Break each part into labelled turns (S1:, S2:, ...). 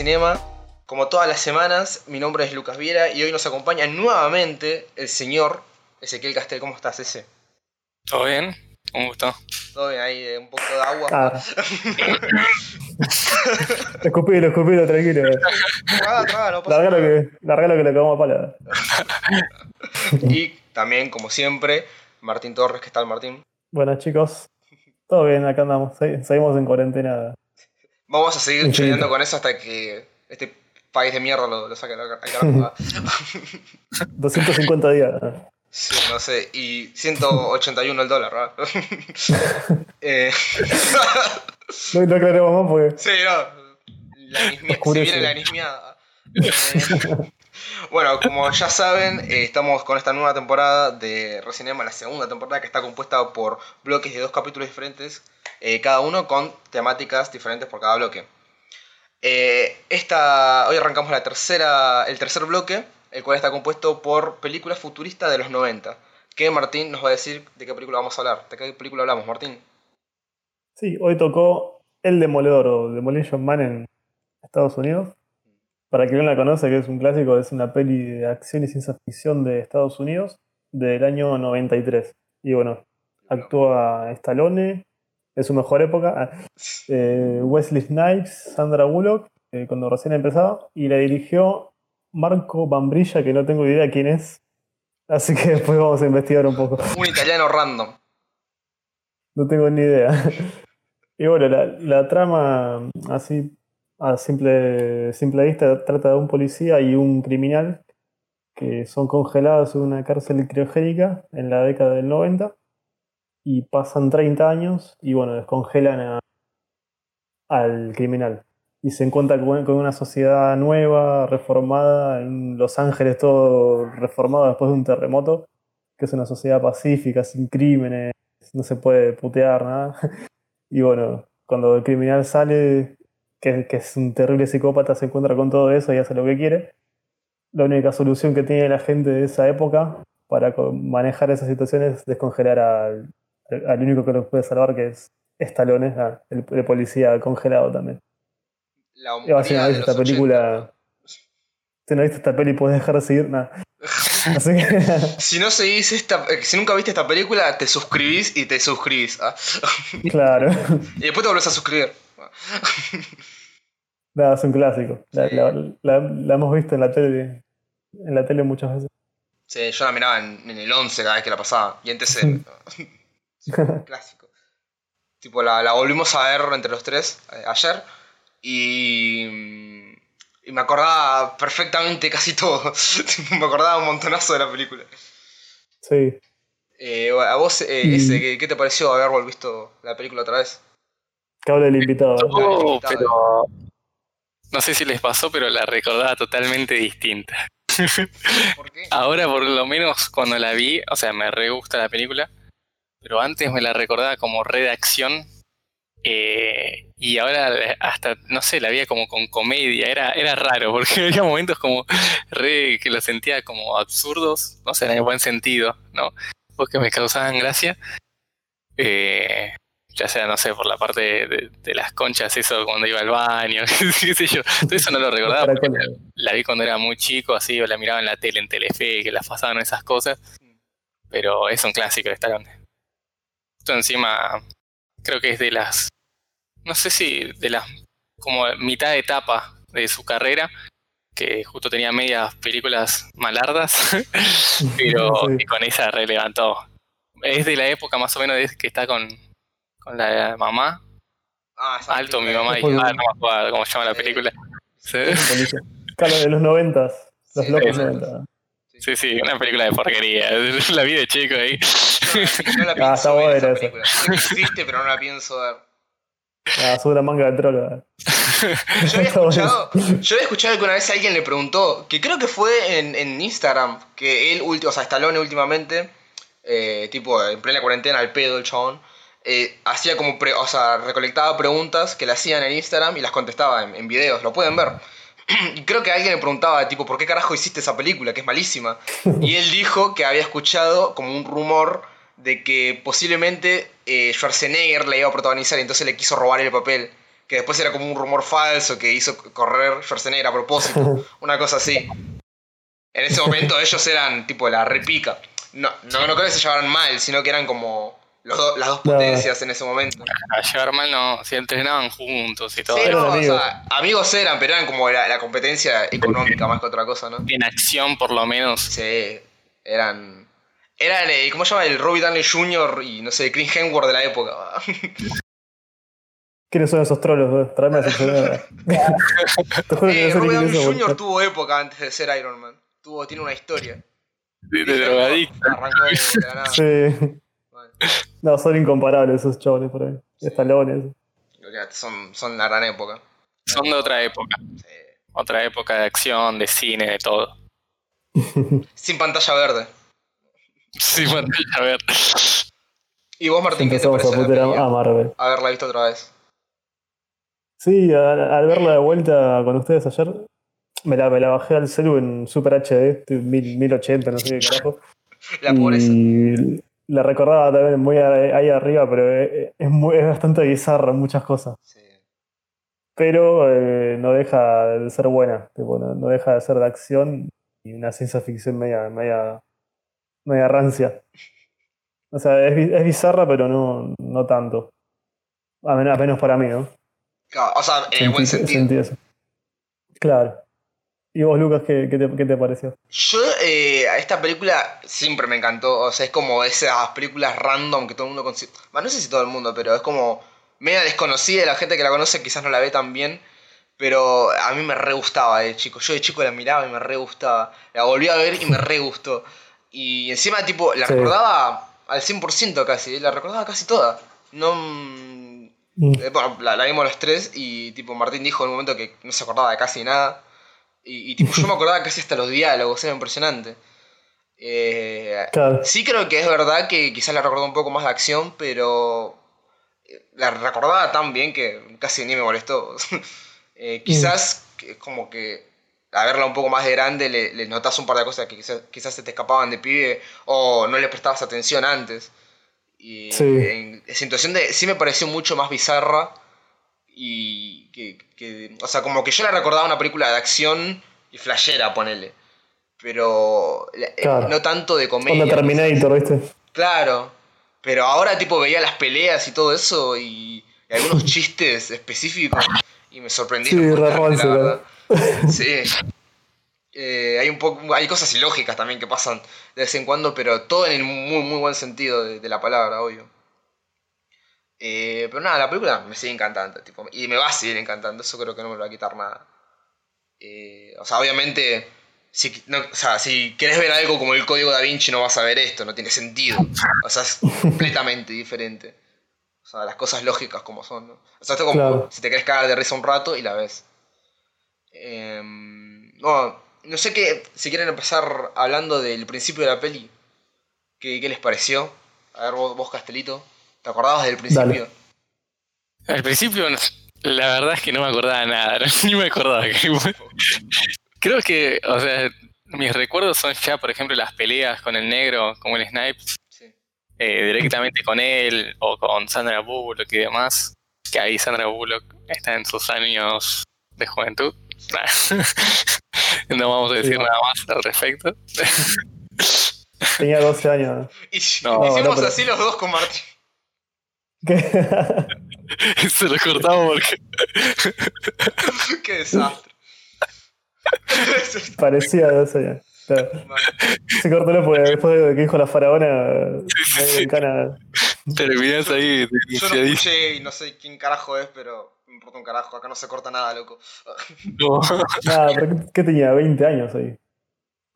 S1: ¿qué tal? Bienvenidos a Recinema. Como todas las semanas, mi nombre es Lucas Viera y hoy nos acompaña nuevamente el señor Ezequiel Castel. ¿Cómo estás, ese?
S2: ¿Todo bien? Un gusto.
S1: Todo bien, ahí, eh, un poco de agua.
S3: Ah. escupilo, escupilo, tranquilo.
S1: No pasa
S3: Largalo
S1: nada.
S3: que, largalo que le acabamos a pala.
S1: Y también, como siempre, Martín Torres. ¿Qué tal, Martín?
S3: Buenas chicos. Todo bien, acá andamos. Se- Seguimos en cuarentena.
S1: Vamos a seguir choreando con eso hasta que este país de mierda lo, lo saque al carajo.
S3: 250 días.
S1: Sí, no sé, y 181 el dólar, ¿verdad? eh,
S3: No, no aclaremos más porque.
S1: sí, no. La se
S3: Oscurece.
S1: viene la anismiada. Eh, bueno, como ya saben, eh, estamos con esta nueva temporada de Recinema, la segunda temporada que está compuesta por bloques de dos capítulos diferentes, eh, cada uno con temáticas diferentes por cada bloque. Eh, esta, hoy arrancamos la tercera, el tercer bloque, el cual está compuesto por películas futuristas de los 90. Que Martín nos va a decir de qué película vamos a hablar. ¿De qué película hablamos, Martín?
S3: Sí, hoy tocó El Demoledor o Demolition Man en Estados Unidos. Para quien no la conoce, que es un clásico, es una peli de acción y ciencia ficción de Estados Unidos del año 93. Y bueno, actúa Stallone, en su mejor época, ah, eh, Wesley Snipes, Sandra Bullock, eh, cuando recién empezaba, y la dirigió Marco Bambrilla, que no tengo idea quién es, así que después vamos a investigar un poco.
S1: Un italiano random.
S3: No tengo ni idea. Y bueno, la, la trama, así a simple, simple vista, trata de un policía y un criminal que son congelados en una cárcel criogénica en la década del 90 y pasan 30 años y bueno, descongelan al criminal. Y se encuentra con una sociedad nueva, reformada, en Los Ángeles todo reformado después de un terremoto, que es una sociedad pacífica, sin crímenes, no se puede putear, nada. Y bueno, cuando el criminal sale, que, que es un terrible psicópata, se encuentra con todo eso y hace lo que quiere. La única solución que tiene la gente de esa época para manejar esas situaciones es descongelar al, al único que los puede salvar, que es Stallone, ah, el, el policía congelado también.
S1: La
S3: si no viste esta
S1: los 80.
S3: película, si no viste esta peli, puedes dejar de seguir, nada. Así que,
S1: Si no seguís esta, eh, si nunca viste esta película, te suscribís y te suscribís. ¿ah?
S3: claro,
S1: Y después te volvés a suscribir.
S3: nada, es un clásico. La,
S1: Sí.
S3: la- la- la hemos visto en la tele, en la tele muchas veces.
S1: Sí, yo la miraba en, en el 11 cada vez que la pasaba. Y en TC. Sí, clásico. Tipo, la, volvimos a ver entre los tres eh, ayer. Y. mm, Y me acordaba perfectamente casi todo. Me acordaba un montonazo de la película.
S3: Sí.
S1: Eh, a vos, eh,
S3: Y-
S1: ese, ¿qué, qué te pareció haber visto la película otra vez?
S3: Que hable el invitado. ¿eh?
S2: Oh, pero no sé si les pasó, pero la recordaba totalmente distinta.
S1: ¿Por qué?
S2: Ahora, por lo menos, cuando la vi, o sea, me re gusta la película, pero antes me la recordaba como redacción. eh, y ahora hasta, no sé, la veía como con comedia, era, era raro, porque había momentos como re que lo sentía como absurdos, no sé, en el buen sentido, ¿no? Porque me causaban gracia. Eh, ya sea, no sé, por la parte de, las conchas, eso cuando iba al baño, qué sé yo. Todo eso no lo recordaba porque la, la vi cuando era muy chico, así, o la miraba en la tele, en Telefe, que las pasaban esas cosas. Pero es un clásico de Stallone. Esto encima, creo que es de las, no sé si de las, como mitad de etapa de su carrera, que justo tenía medias películas malardas, pero
S3: Sí.
S2: que con esa relevantó. Es de la época más o menos de que está con, con la mamá,
S1: Ah, esa
S2: Alto, mi mamá, y ah, no me acuerdo cómo se llama la película. Sí.
S3: Claro, de los noventas. Los
S1: Sí,
S3: locos
S2: sí.
S3: 90.
S2: Sí, sí, una película de porquería. La vi de chico ahí.
S1: No la
S3: Ah,
S1: pienso
S3: está
S1: ver esa película. Existe, pero no la pienso ver.
S3: Ah, sube una manga de trola.
S1: Yo había escuchado, yo había escuchado que una vez alguien le preguntó, que creo que fue en, en Instagram, que él, o sea, Stallone últimamente, eh, tipo en plena cuarentena, al pedo el chabón, eh, hacía como, pre- o sea, recolectaba preguntas que le hacían en Instagram y las contestaba en, en videos, lo pueden ver. Y creo que alguien le preguntaba, tipo, ¿por qué carajo hiciste esa película? Que es malísima. Y él dijo que había escuchado como un rumor de que posiblemente eh, Schwarzenegger la iba a protagonizar y entonces le quiso robar el papel. que después era como un rumor falso que hizo correr Schwarzenegger a propósito, una cosa así. En ese momento ellos eran tipo la repica. No, no, no creo que se llevaran mal, sino que eran como do- las dos
S3: No.
S1: potencias en ese momento.
S2: A llevar mal no, si entrenaban juntos y todo.
S1: Sí, o
S3: amigos.
S1: sea, amigos eran, pero eran como la, la competencia económica más que otra cosa, ¿no?
S2: En acción, por lo menos.
S1: Sí, eran. Eran, eh, ¿cómo se llama? El Robbie Downey Jr. y no sé, Chris Hemsworth de la época.
S3: ¿Quiénes son esos trolos? güey? Tráeme a que
S1: eh, Robbie Downey Jr. tuvo época antes de ser Iron Man. Tuvo, tiene una historia.
S2: De, de drogadicto.
S1: Arrancó de la nada.
S3: Sí. No, son incomparables esos chavales por ahí. Estalones.
S1: son, son la gran época.
S2: Son de otra época.
S1: Sí.
S2: Otra época de acción, de cine, de todo.
S1: Sin pantalla verde.
S2: Sí, pantalla a ver.
S1: ¿Y vos, Martín, qué te
S3: Empezamos a
S1: peli?
S3: a Marvel.
S1: Haberla visto otra vez.
S3: Sí, al, al verla de vuelta con ustedes ayer, me la, me la bajé al celu en Super HD, estoy mil- 1080, no sé qué carajo.
S1: La pobreza.
S3: Y la recordaba también muy ahí arriba, pero es, es muy- es bastante bizarra muchas cosas.
S1: Sí.
S3: Pero eh, no deja de ser buena, tipo, no, no deja de ser de acción y una ciencia ficción media, media, media rancia. O sea, es, es bizarra, pero no, no tanto. A menos, a menos para mí, ¿no?
S1: Claro, O sea, en el buen
S3: Sentí-
S1: sentido.
S3: Claro. ¿Y vos, Lucas, qué, qué te, qué te pareció?
S1: Yo, eh, a esta película siempre me encantó. O sea, es como esas películas random que todo el mundo considera. no sé si todo el mundo, pero es como media desconocida. La gente que la conoce quizás no la ve tan bien. Pero a mí me re gustaba de chico. Yo de chico la miraba y me re gustaba. La volví a ver y me re gustó. Y encima, tipo, la
S3: Sí.
S1: recordaba al 100% casi. La recordaba casi toda. No. Mm, eh, bueno, la, la vimos los tres y tipo Martín dijo en un momento que no se acordaba de casi nada. Y, y, tipo yo me acordaba casi hasta los diálogos, era impresionante. Eh,
S3: Claro.
S1: sí creo que es verdad que quizás la recordó un poco más de acción, pero eh, la recordaba tan bien que casi ni me molestó. Eh, quizás que- como que a verla un poco más de grande le, le notas un par de cosas que quizás, quizás se te escapaban de pibe o no le prestabas atención antes. Y
S3: Sí.
S1: en situación de. Sí me pareció mucho más bizarra. Y que, que- O sea, como que yo la recordaba una película de acción y flashera, ponele. Pero. eh. No tanto de comedia.
S3: Onda Terminator, ¿viste?
S1: Claro. Pero ahora, tipo, veía las peleas y todo eso y, y algunos chistes específicos y me sorprendieron.
S3: Sí, rancio,
S1: la verdad. Sí. Eh, hay un poco hay cosas ilógicas también que pasan de vez en cuando, pero todo en el muy muy buen sentido de, de la palabra, obvio. Eh, pero nada, la película me sigue encantando, tipo, y me va a seguir encantando, eso creo que no me lo va a quitar nada. Eh, o sea, obviamente, si, no- o sea, si querés ver algo como el código da Vinci no vas a ver esto, no tiene sentido. O sea, es completamente diferente. O sea, las cosas lógicas como son, ¿no? O sea, esto como
S3: Claro.
S1: si te querés cagar de risa un rato y la ves. Em, no, no sé qué, si quieren empezar hablando del principio de la peli. ¿Qué, qué les pareció? A ver, vos, vos, Castelito, ¿te acordabas del principio?
S2: Al principio, la verdad es que no me acordaba nada, ni me acordaba. que- Creo que, o sea, mis recuerdos son ya, por ejemplo, las peleas con el negro, como el Snipes,
S1: Sí.
S2: eh, directamente con él o con Sandra Bullock y demás. Que ahí Sandra Bullock está en sus años de juventud. no vamos a decir
S3: Sí.
S2: nada más al respecto.
S3: Tenía 12 años.
S1: Y
S2: No,
S1: hicimos
S3: no, pero-
S1: así los dos con Martín.
S3: ¿Qué?
S2: Se lo cortamos porque
S1: Qué desastre.
S3: Parecía 12 años. Claro. Se cortó porque después de que dijo la faraona,
S2: sí, terminás ahí
S1: Yo no escuché y no sé quién carajo es, pero me importa un carajo. Acá no se corta nada, loco.
S3: Nada, pero ¿qué- ¿qué tenía? 20 años ahí.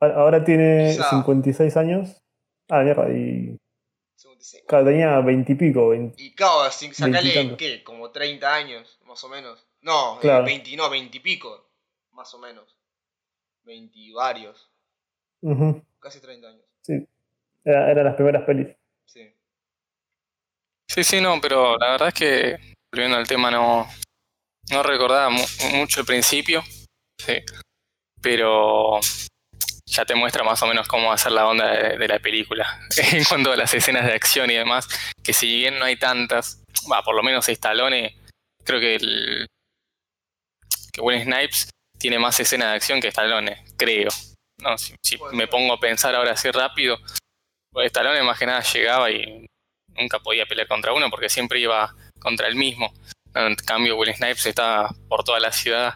S3: Ahora tiene
S1: Ya.
S3: 56 años. Ah, mierda, y.
S1: 55.
S3: Claro, tenía 20 y pico. 20.
S1: Y claro, sin- sacale. ¿qué? Como 30 años, más o menos. No, eh,
S3: Claro.
S1: 20, no, 20 y pico, más o menos. 20 y varios.
S3: Ujú,
S1: Casi 30 años.
S3: Sí. Era- eran las primeras pelis.
S1: Sí.
S2: Sí, sí, no, pero la verdad es que, volviendo al tema, no, no recordaba mu- mucho el principio, sí, pero ya te muestra más o menos cómo va a ser la onda de, de la película. En cuanto a las escenas de acción y demás, que si bien no hay tantas, va, por lo menos Stallone creo que el que Will Snipes tiene más escena de acción que Stallone, creo. No, si, me pongo a pensar ahora así rápido, pues Stallone más que nada llegaba y nunca podía pelear contra uno porque siempre iba contra el mismo. En cambio, Will Snipes estaba por toda la ciudad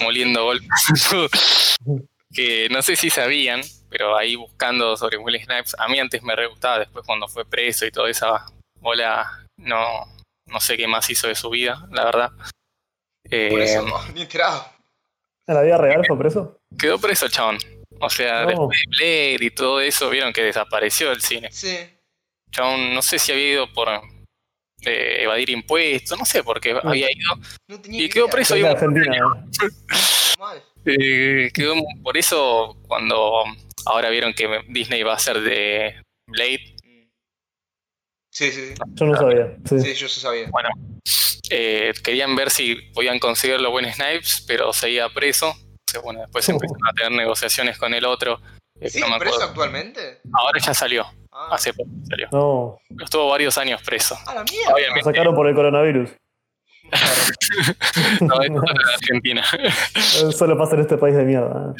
S2: moliendo golpes. que no sé si sabían, pero ahí buscando sobre Will Snipes, a mí antes me re gustaba, después cuando fue preso y toda esa bola, no, no sé qué más hizo de su vida, la verdad. Eh,
S1: Por eso, no, ni enterado.
S3: ¿En la vida real fue preso?
S2: quedó preso el chabón. O sea,
S3: No.
S2: después de Blade y todo eso, vieron que desapareció del cine.
S1: Sí.
S2: Chabón, no sé si había ido por eh, evadir impuestos, no sé por qué había ido.
S1: No tenía
S2: Y quedó
S1: idea.
S2: preso y.
S1: Mal.
S2: Eh, quedó por eso cuando ahora vieron que Disney va a hacer de Blade.
S1: Sí, sí, sí.
S3: Yo no sabía. Sí.
S1: Sí, yo sí sabía.
S2: eh, querían ver si podían conseguirlo buen Snipes, pero seguía preso. Bueno, después
S3: Oh.
S2: empezaron a tener negociaciones con el otro. eh,
S1: ¿Preso
S2: acuerdo.
S1: actualmente?
S2: Ahora ya salió,
S1: Ah,
S2: hace poco salió.
S3: No,
S2: Estuvo varios años preso.
S1: a la mierda.
S3: lo sacaron por el coronavirus.
S2: no, esto no de Argentina.
S3: Solo pasa en este país de mierda.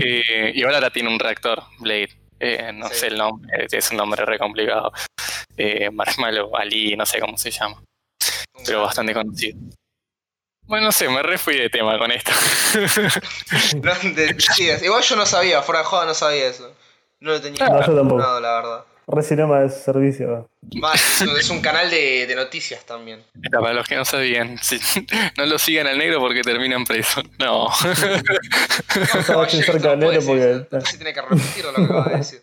S2: Eh, y ahora tiene un reactor, Blade. Eh, no
S1: Sí.
S2: sé el nombre, es un nombre re complicado. Eh, Marshmallow Ali, no sé cómo se llama. pero bastante conocido. Bueno, no sé, me re fui de tema con esto.
S1: No, de- sí, igual yo no sabía, fuera de joda no sabía eso. No lo tenía
S3: No, yo tampoco.
S1: No, la verdad.
S3: Recinema de servicio.
S1: Mal, es un canal de, de noticias también.
S2: Era Para los que no sabían, sí, no lo sigan al negro porque terminan presos. No.
S3: No va a ser cerca del negro porque.
S1: No se tiene que repetir lo que acaba de decir.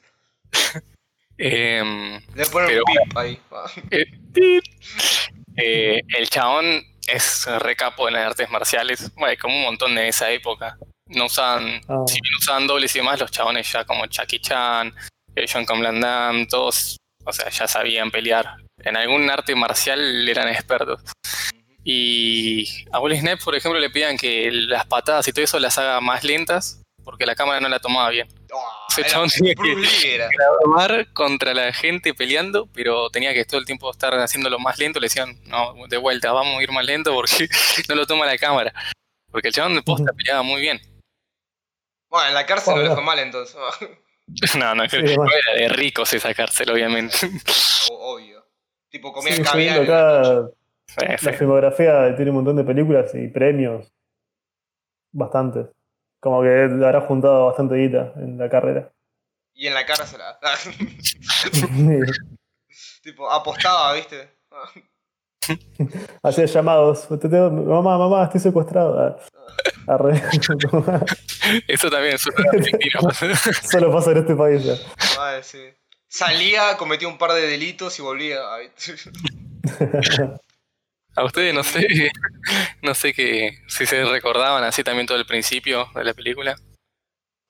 S2: Em,
S1: Le ponen
S2: Pero-
S1: un pip ahí.
S2: eh. Eh, el chabón es re capo en las artes marciales. Bueno, como un montón de esa época. No usaban,
S3: Ah.
S2: si bien usaban dobles y demás, los chabones ya como Jackie Chan, eh, John Damme, todos, o sea, ya sabían pelear. En algún arte marcial eran expertos. Y a Will Snipes, por ejemplo, le pedían que las patadas y todo eso las haga más lentas porque la cámara no la tomaba bien.
S1: Oh,
S2: Ese chabón tenía que-. Grabar contra la gente peleando, pero tenía que todo el tiempo estar haciéndolo más lento. Le decían, no, de vuelta, vamos a ir más lento porque no lo toma la cámara. Porque el chabón de posta peleaba muy bien.
S1: Bueno, en la cárcel lo
S3: Hola.
S1: dejó mal entonces.
S2: No, no,
S3: Sí,
S2: no
S3: bueno.
S2: era de ricos esa cárcel, obviamente.
S1: Obvio. Tipo, comía
S3: Sí,
S1: caviar. la
S3: acá.
S2: Sí.
S3: La filmografía tiene un montón de películas y premios. Bastantes. Como que habrá juntado bastante guita en la carrera.
S1: Y en la cárcel. ah. tipo, apostaba, ¿viste?
S3: Hacía llamados. Mamá, mamá, estoy secuestrado. Arre.
S2: Eso también es argentino.
S3: Solo pasa en este país ya.
S1: Vale, sí. Salía, cometía un par de delitos y volvía.
S2: A ustedes no sé, no sé que si se recordaban así también todo el principio de la película.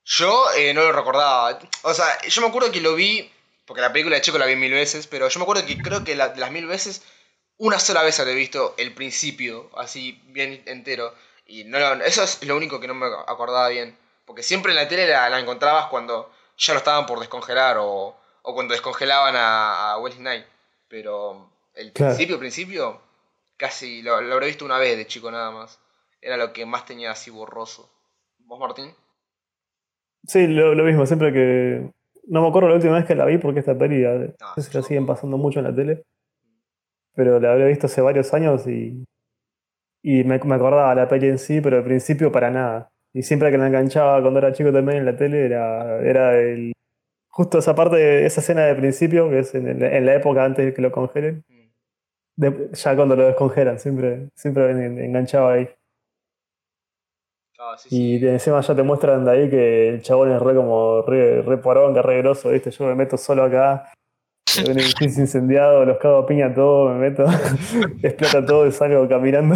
S1: Yo eh, no lo recordaba. O sea, yo me acuerdo que lo vi, porque la película de Checo la vi mil veces, pero yo me acuerdo que creo que la- de las mil veces, una sola vez habré visto el principio, así bien entero. Y no, lo- eso es lo único que no me acordaba bien. Porque siempre en la tele la, la encontrabas cuando ya lo estaban por descongelar o, o cuando descongelaban a, a Wesley Knight. Pero el
S3: Claro.
S1: principio, principio, casi lo, lo habré visto una vez de chico nada más. Era lo que más tenía así borroso. ¿Vos, Martín?
S3: Sí, lo, lo mismo, siempre que. No me acuerdo la última vez que la vi porque esta peli
S1: Ah,
S3: no sé si la siguen pasando mucho en la tele. Pero la había visto hace varios años y. Y me, me acordaba la peli en sí, pero al principio para nada. Y siempre que la enganchaba cuando era chico también en la tele era, era el. Justo esa parte, esa escena de principio, que es en, el- en la época antes de que lo congelen. De- ya cuando lo descongelan, siempre, siempre en- enganchaba ahí.
S1: Ah, sí, sí.
S3: Y encima ya te muestran de ahí que el chabón es re como re, re poronga, re grosso, ¿viste? Yo me meto solo acá, un edificio incendiado, los cago a piña todo, me meto, explota todo y salgo caminando.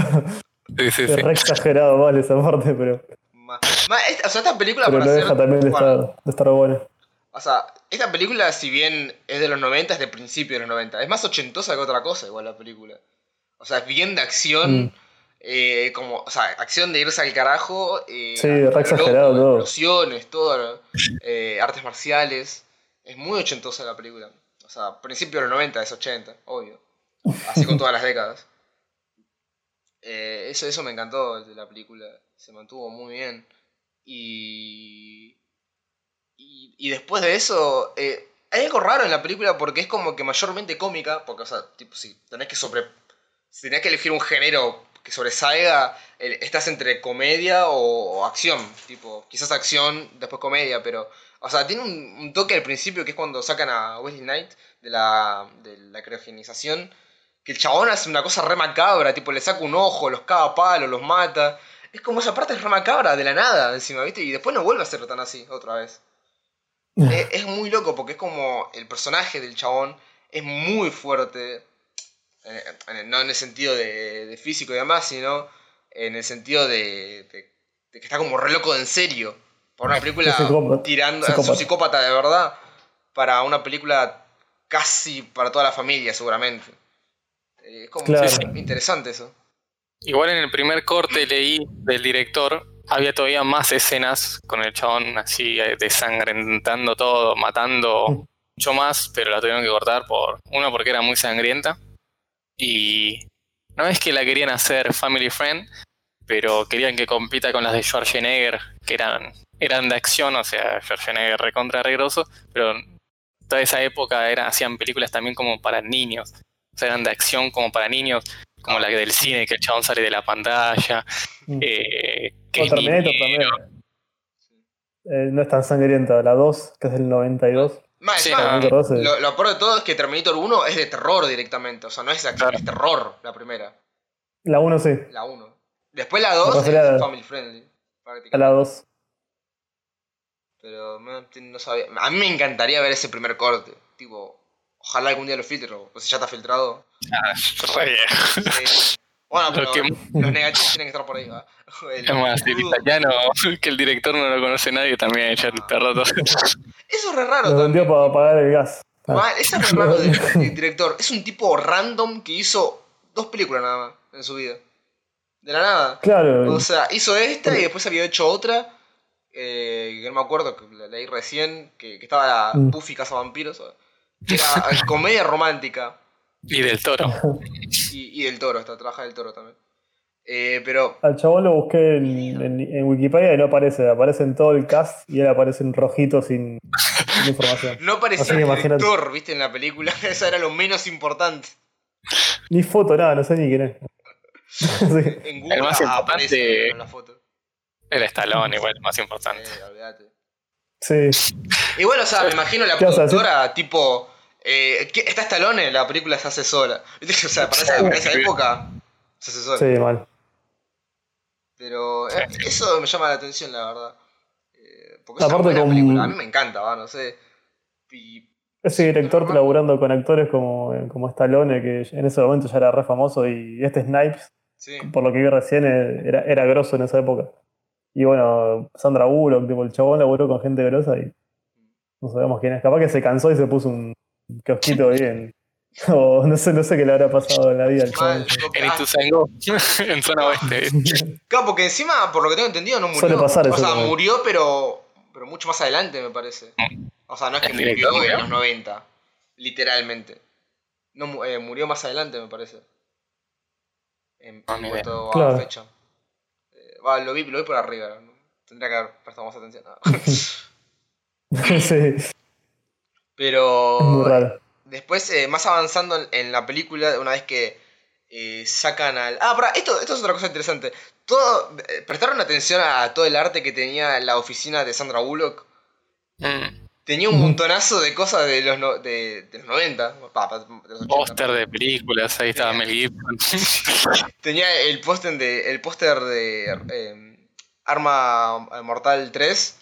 S2: Sí, sí,
S3: Es
S2: sí.
S3: re exagerado mal esa parte, pero,
S1: Ma- ma, esta- o sea, esta película
S3: pero
S1: para
S3: no
S1: ser-
S3: deja también de
S1: bueno,
S3: estar, de estar buena.
S1: O sea, esta película, si bien es de los 90, es de principio de los 90. Es más ochentosa que otra cosa, igual la película. O sea, es bien de acción.
S3: Mm.
S1: eh, como, o sea, acción de irse al carajo. eh,
S3: Sí, re exagerado
S1: loco,
S3: todo.
S1: Explosiones, todo. eh, artes marciales. Es muy ochentosa la película. O sea, principio de los 90 es 80, obvio. Así con todas las décadas. Eh, eso, eso me encantó de la película. Se mantuvo muy bien. Y. Y, y después de eso. eh, hay algo raro en la película porque es como que mayormente cómica. Porque, o sea, tipo, si tenés que sobre. Si tenés que elegir un género que sobresalga, estás entre comedia o, o acción. Tipo, quizás acción, después comedia, pero. O sea, tiene un, un toque al principio que es cuando sacan a Wesley Knight de la, de la criogenización. Que el chabón hace una cosa re macabra, tipo le saca un ojo, los caga a palo, los mata. Es como esa parte es re macabra, de la nada, encima, ¿viste? Y después no vuelve a ser tan así, otra vez. Es, es muy loco porque es como el personaje del chabón es muy fuerte. eh, no en el sentido de, de físico y demás, sino en el sentido de, de- de que está como re loco de en serio. Por una película
S3: psicópata.
S1: tirando. Es un
S3: Psicópata.
S1: psicópata de verdad. Para una película casi para toda la familia, seguramente. Eh, Es como
S3: Claro.
S1: interesante eso.
S2: Igual en el primer corte leí del director, había todavía más escenas con el chabón así eh, desangrentando todo, matando mucho más, pero la tuvieron que cortar por uno porque era muy sangrienta y no es que la querían hacer family friend, pero querían que compita con las de Schwarzenegger, que eran eran de acción, o sea, Schwarzenegger recontra regroso, pero toda esa época era, hacían películas también como para niños, o sea, eran de acción como para niños, como la del cine, que el chabón sale de la pantalla,
S3: Mm.
S2: eh, que
S3: O
S2: es
S3: Terminator también. Eh, no es tan sangrienta. La 2, que es del 92.
S1: Más,
S2: Sí,
S1: encima,
S2: no.
S3: Terminator 2 es-
S1: lo, lo peor de todo es que Terminator 1 es de terror directamente. O sea, no es de acción,
S2: Claro.
S1: es terror la primera.
S3: La 1 sí.
S1: La 1. Después la 2
S3: refería a-
S1: es family friendly.
S3: A la 2.
S1: Pero no, no sabía. A mí me encantaría ver ese primer corte. Tipo, ojalá algún día lo filtro. O si ya está filtrado.
S2: Ah, re viejo.
S1: Sí. Bueno, pero
S2: que-
S1: los negativos tienen que estar por ahí. ¿va? El
S2: Es más, el italiano, que el director no lo conoce nadie, también ya te roto.
S1: Eso es re raro
S3: Lo vendió para pagar el gas. Ah,
S1: Eso es re raro del, del director. Es un tipo random que hizo dos películas nada más en su vida. De la nada.
S3: Claro.
S1: O sea, hizo esta y después había hecho otra. Eh, que no me acuerdo, que la leí recién. Que, que estaba la
S3: Mm.
S1: Buffy Cazavampiros. Era comedia romántica.
S2: Y del toro.
S1: Y, y del toro, está, trabaja del toro también. Eh, pero.
S3: Al chabón lo busqué en, en- en Wikipedia y no aparece. Aparece en todo el cast y él aparece en rojito sin, sin información.
S1: No parecía
S3: Así que
S1: el director, viste, en la película. Eso era lo menos importante.
S3: Ni foto, nada, no sé ni quién es. Sí.
S1: En Google aparece en la foto.
S2: El estalón, igual, más importante.
S1: Eh, olvídate.
S3: Sí.
S1: Igual, o sea, me imagino la productora, tipo. Eh, ¿qué- ¿Está Stallone? La película se hace sola. O sea, para esa, para esa época se hace sola.
S3: Sí, mal.
S1: Pero eh, eso me llama la atención, la verdad. Eh, porque es una
S3: Aparte con-
S1: película. A mí me encanta, va, no sé. Y
S3: Ese director laburando con actores como, como Stallone, que en ese momento ya era re famoso, y este Snipes,
S1: sí.
S3: por lo que vi recién, eh, era, era grosso en esa época. Y bueno, Sandra Bullock, tipo, el chabón laburó con gente grosa y no sabemos quién es. Capaz que se cansó y se puso un kiosquito bien. O no sé, no sé qué le habrá pasado en la vida al chabón.
S2: En
S1: ah,
S2: Ituzaingó, en zona oeste.
S1: Claro, porque encima, por lo que tengo entendido, no murió.
S3: Suele pasar
S1: o
S3: eso
S1: sea,
S3: también.
S1: murió, pero, pero mucho más adelante, me parece. O sea, no es que
S2: ¿El
S1: murió en los 90, literalmente. No, eh, murió más adelante, me parece. En, cuanto a
S3: Claro.
S1: fecha. Va, lo, vi, lo vi por arriba. ¿no? Tendría que haber prestado más atención.
S3: sí, es
S1: pero
S3: muy raro.
S1: Después, eh, más avanzando en, en la película, una vez que eh, sacan al. Ah, para, esto, esto es otra cosa interesante. Todo, eh, ¿Prestaron atención a todo el arte que tenía la oficina de Sandra Bullock?
S2: Mm.
S1: Tenía un montonazo de cosas de los, no- de, de los 90. pa, pa, de los 80.
S2: Póster de películas, ahí estaba Mel Gibson.
S1: Tenía el póster de, el póster de eh, Arma Mortal 3.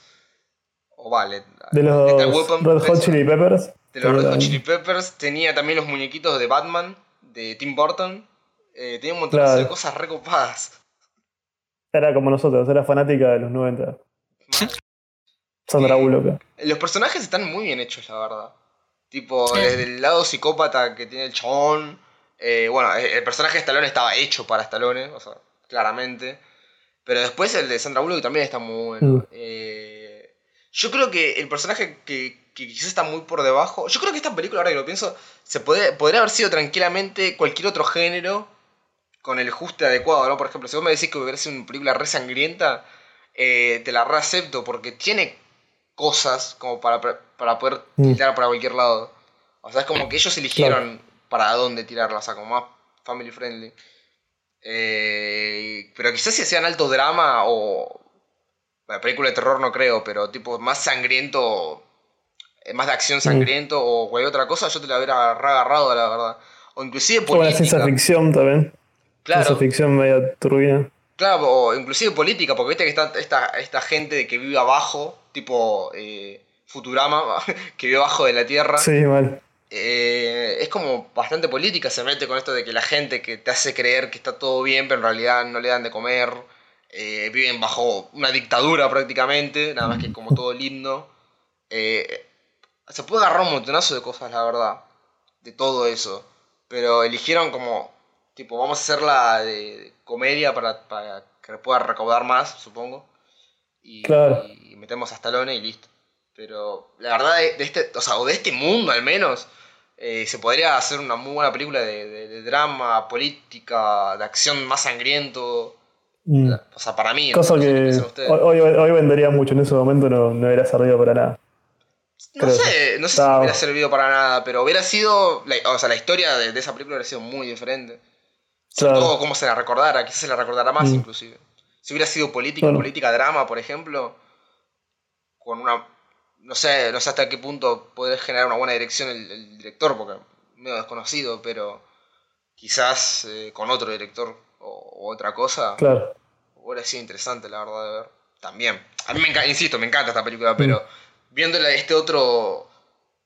S1: O vale.
S3: De los
S1: Weapon
S3: Red Hot
S1: 3,
S3: Chili Peppers.
S1: De los Red Hot. Chili Peppers. Tenía también los muñequitos de Batman. De Tim Burton. Eh, tenía un montón
S3: Claro.
S1: de cosas recopadas.
S3: Era como nosotros, era fanática de los 90. Sandra
S1: Sí.
S3: Bullock.
S1: Los personajes están muy bien hechos, la verdad. Tipo, desde el lado psicópata que tiene el chabón. eh, bueno, el el personaje de Stallone estaba hecho para Stallone, o sea, claramente. Pero después el de Sandra Bullock también está muy bueno.
S3: Mm.
S1: Eh, yo creo que el personaje que, que quizás está muy por debajo. Yo creo que esta película, ahora que lo pienso, se puede, podría haber sido tranquilamente cualquier otro género. con el ajuste adecuado, ¿no? Por ejemplo, si vos me decís que hubiera sido una película re sangrienta, eh, te la reacepto porque tiene cosas como para, para poder
S3: Mm.
S1: tirar para cualquier lado. O sea, es como que ellos eligieron para dónde tirarla, o sea, como más family friendly. Eh, pero quizás si hacían alto drama o... Bueno, película de terror no creo, pero tipo más sangriento, eh, más de acción sangriento o cualquier otra cosa, yo te la hubiera agarrado, la verdad. O inclusive
S3: Como la
S1: política.
S3: ciencia ficción también.
S1: Claro.
S3: Ciencia ficción media turbina.
S1: Claro, o inclusive política, porque viste que está esta, esta gente que vive abajo, tipo eh, Futurama, que vive abajo de la Tierra.
S3: Sí, mal.
S1: Eh, es como bastante política, se mete con esto de que la gente que te hace creer que está todo bien, pero en realidad no le dan de comer, eh, viven bajo una dictadura prácticamente, nada más que como todo lindo. Eh, se puede agarrar un montonazo de cosas, la verdad, de todo eso, pero eligieron como, tipo, vamos a hacerla de, de comedia para, para que pueda recaudar más, supongo. Y,
S3: Claro.
S1: y metemos a Stallone y listo. Pero la verdad, de, de este, o sea, o de este mundo al menos, eh, se podría hacer una muy buena película de, de- de drama, política, de acción más sangriento.
S3: Mm.
S1: O sea, para mí.
S3: Cosa
S1: no sé qué
S3: que hoy, hoy- vendería mucho. En ese momento no, no hubiera servido para nada.
S1: No
S3: creo
S1: sé, no sé si hubiera servido para nada, pero hubiera sido. o sea, la historia de, de esa película hubiera sido muy diferente. Sobre
S3: Claro.
S1: todo cómo se la recordara, quizás se la recordara más
S3: Mm.
S1: inclusive. Si hubiera sido política,
S3: Bueno.
S1: política drama, por ejemplo, con una. No sé, no sé hasta qué punto podría generar una buena dirección el, el director, porque medio desconocido, pero quizás eh, con otro director o, o otra cosa,
S3: Claro.
S1: hubiera sido interesante, la verdad, de ver. También. A mí me encanta, insisto, me encanta esta película, pero viéndola de este otro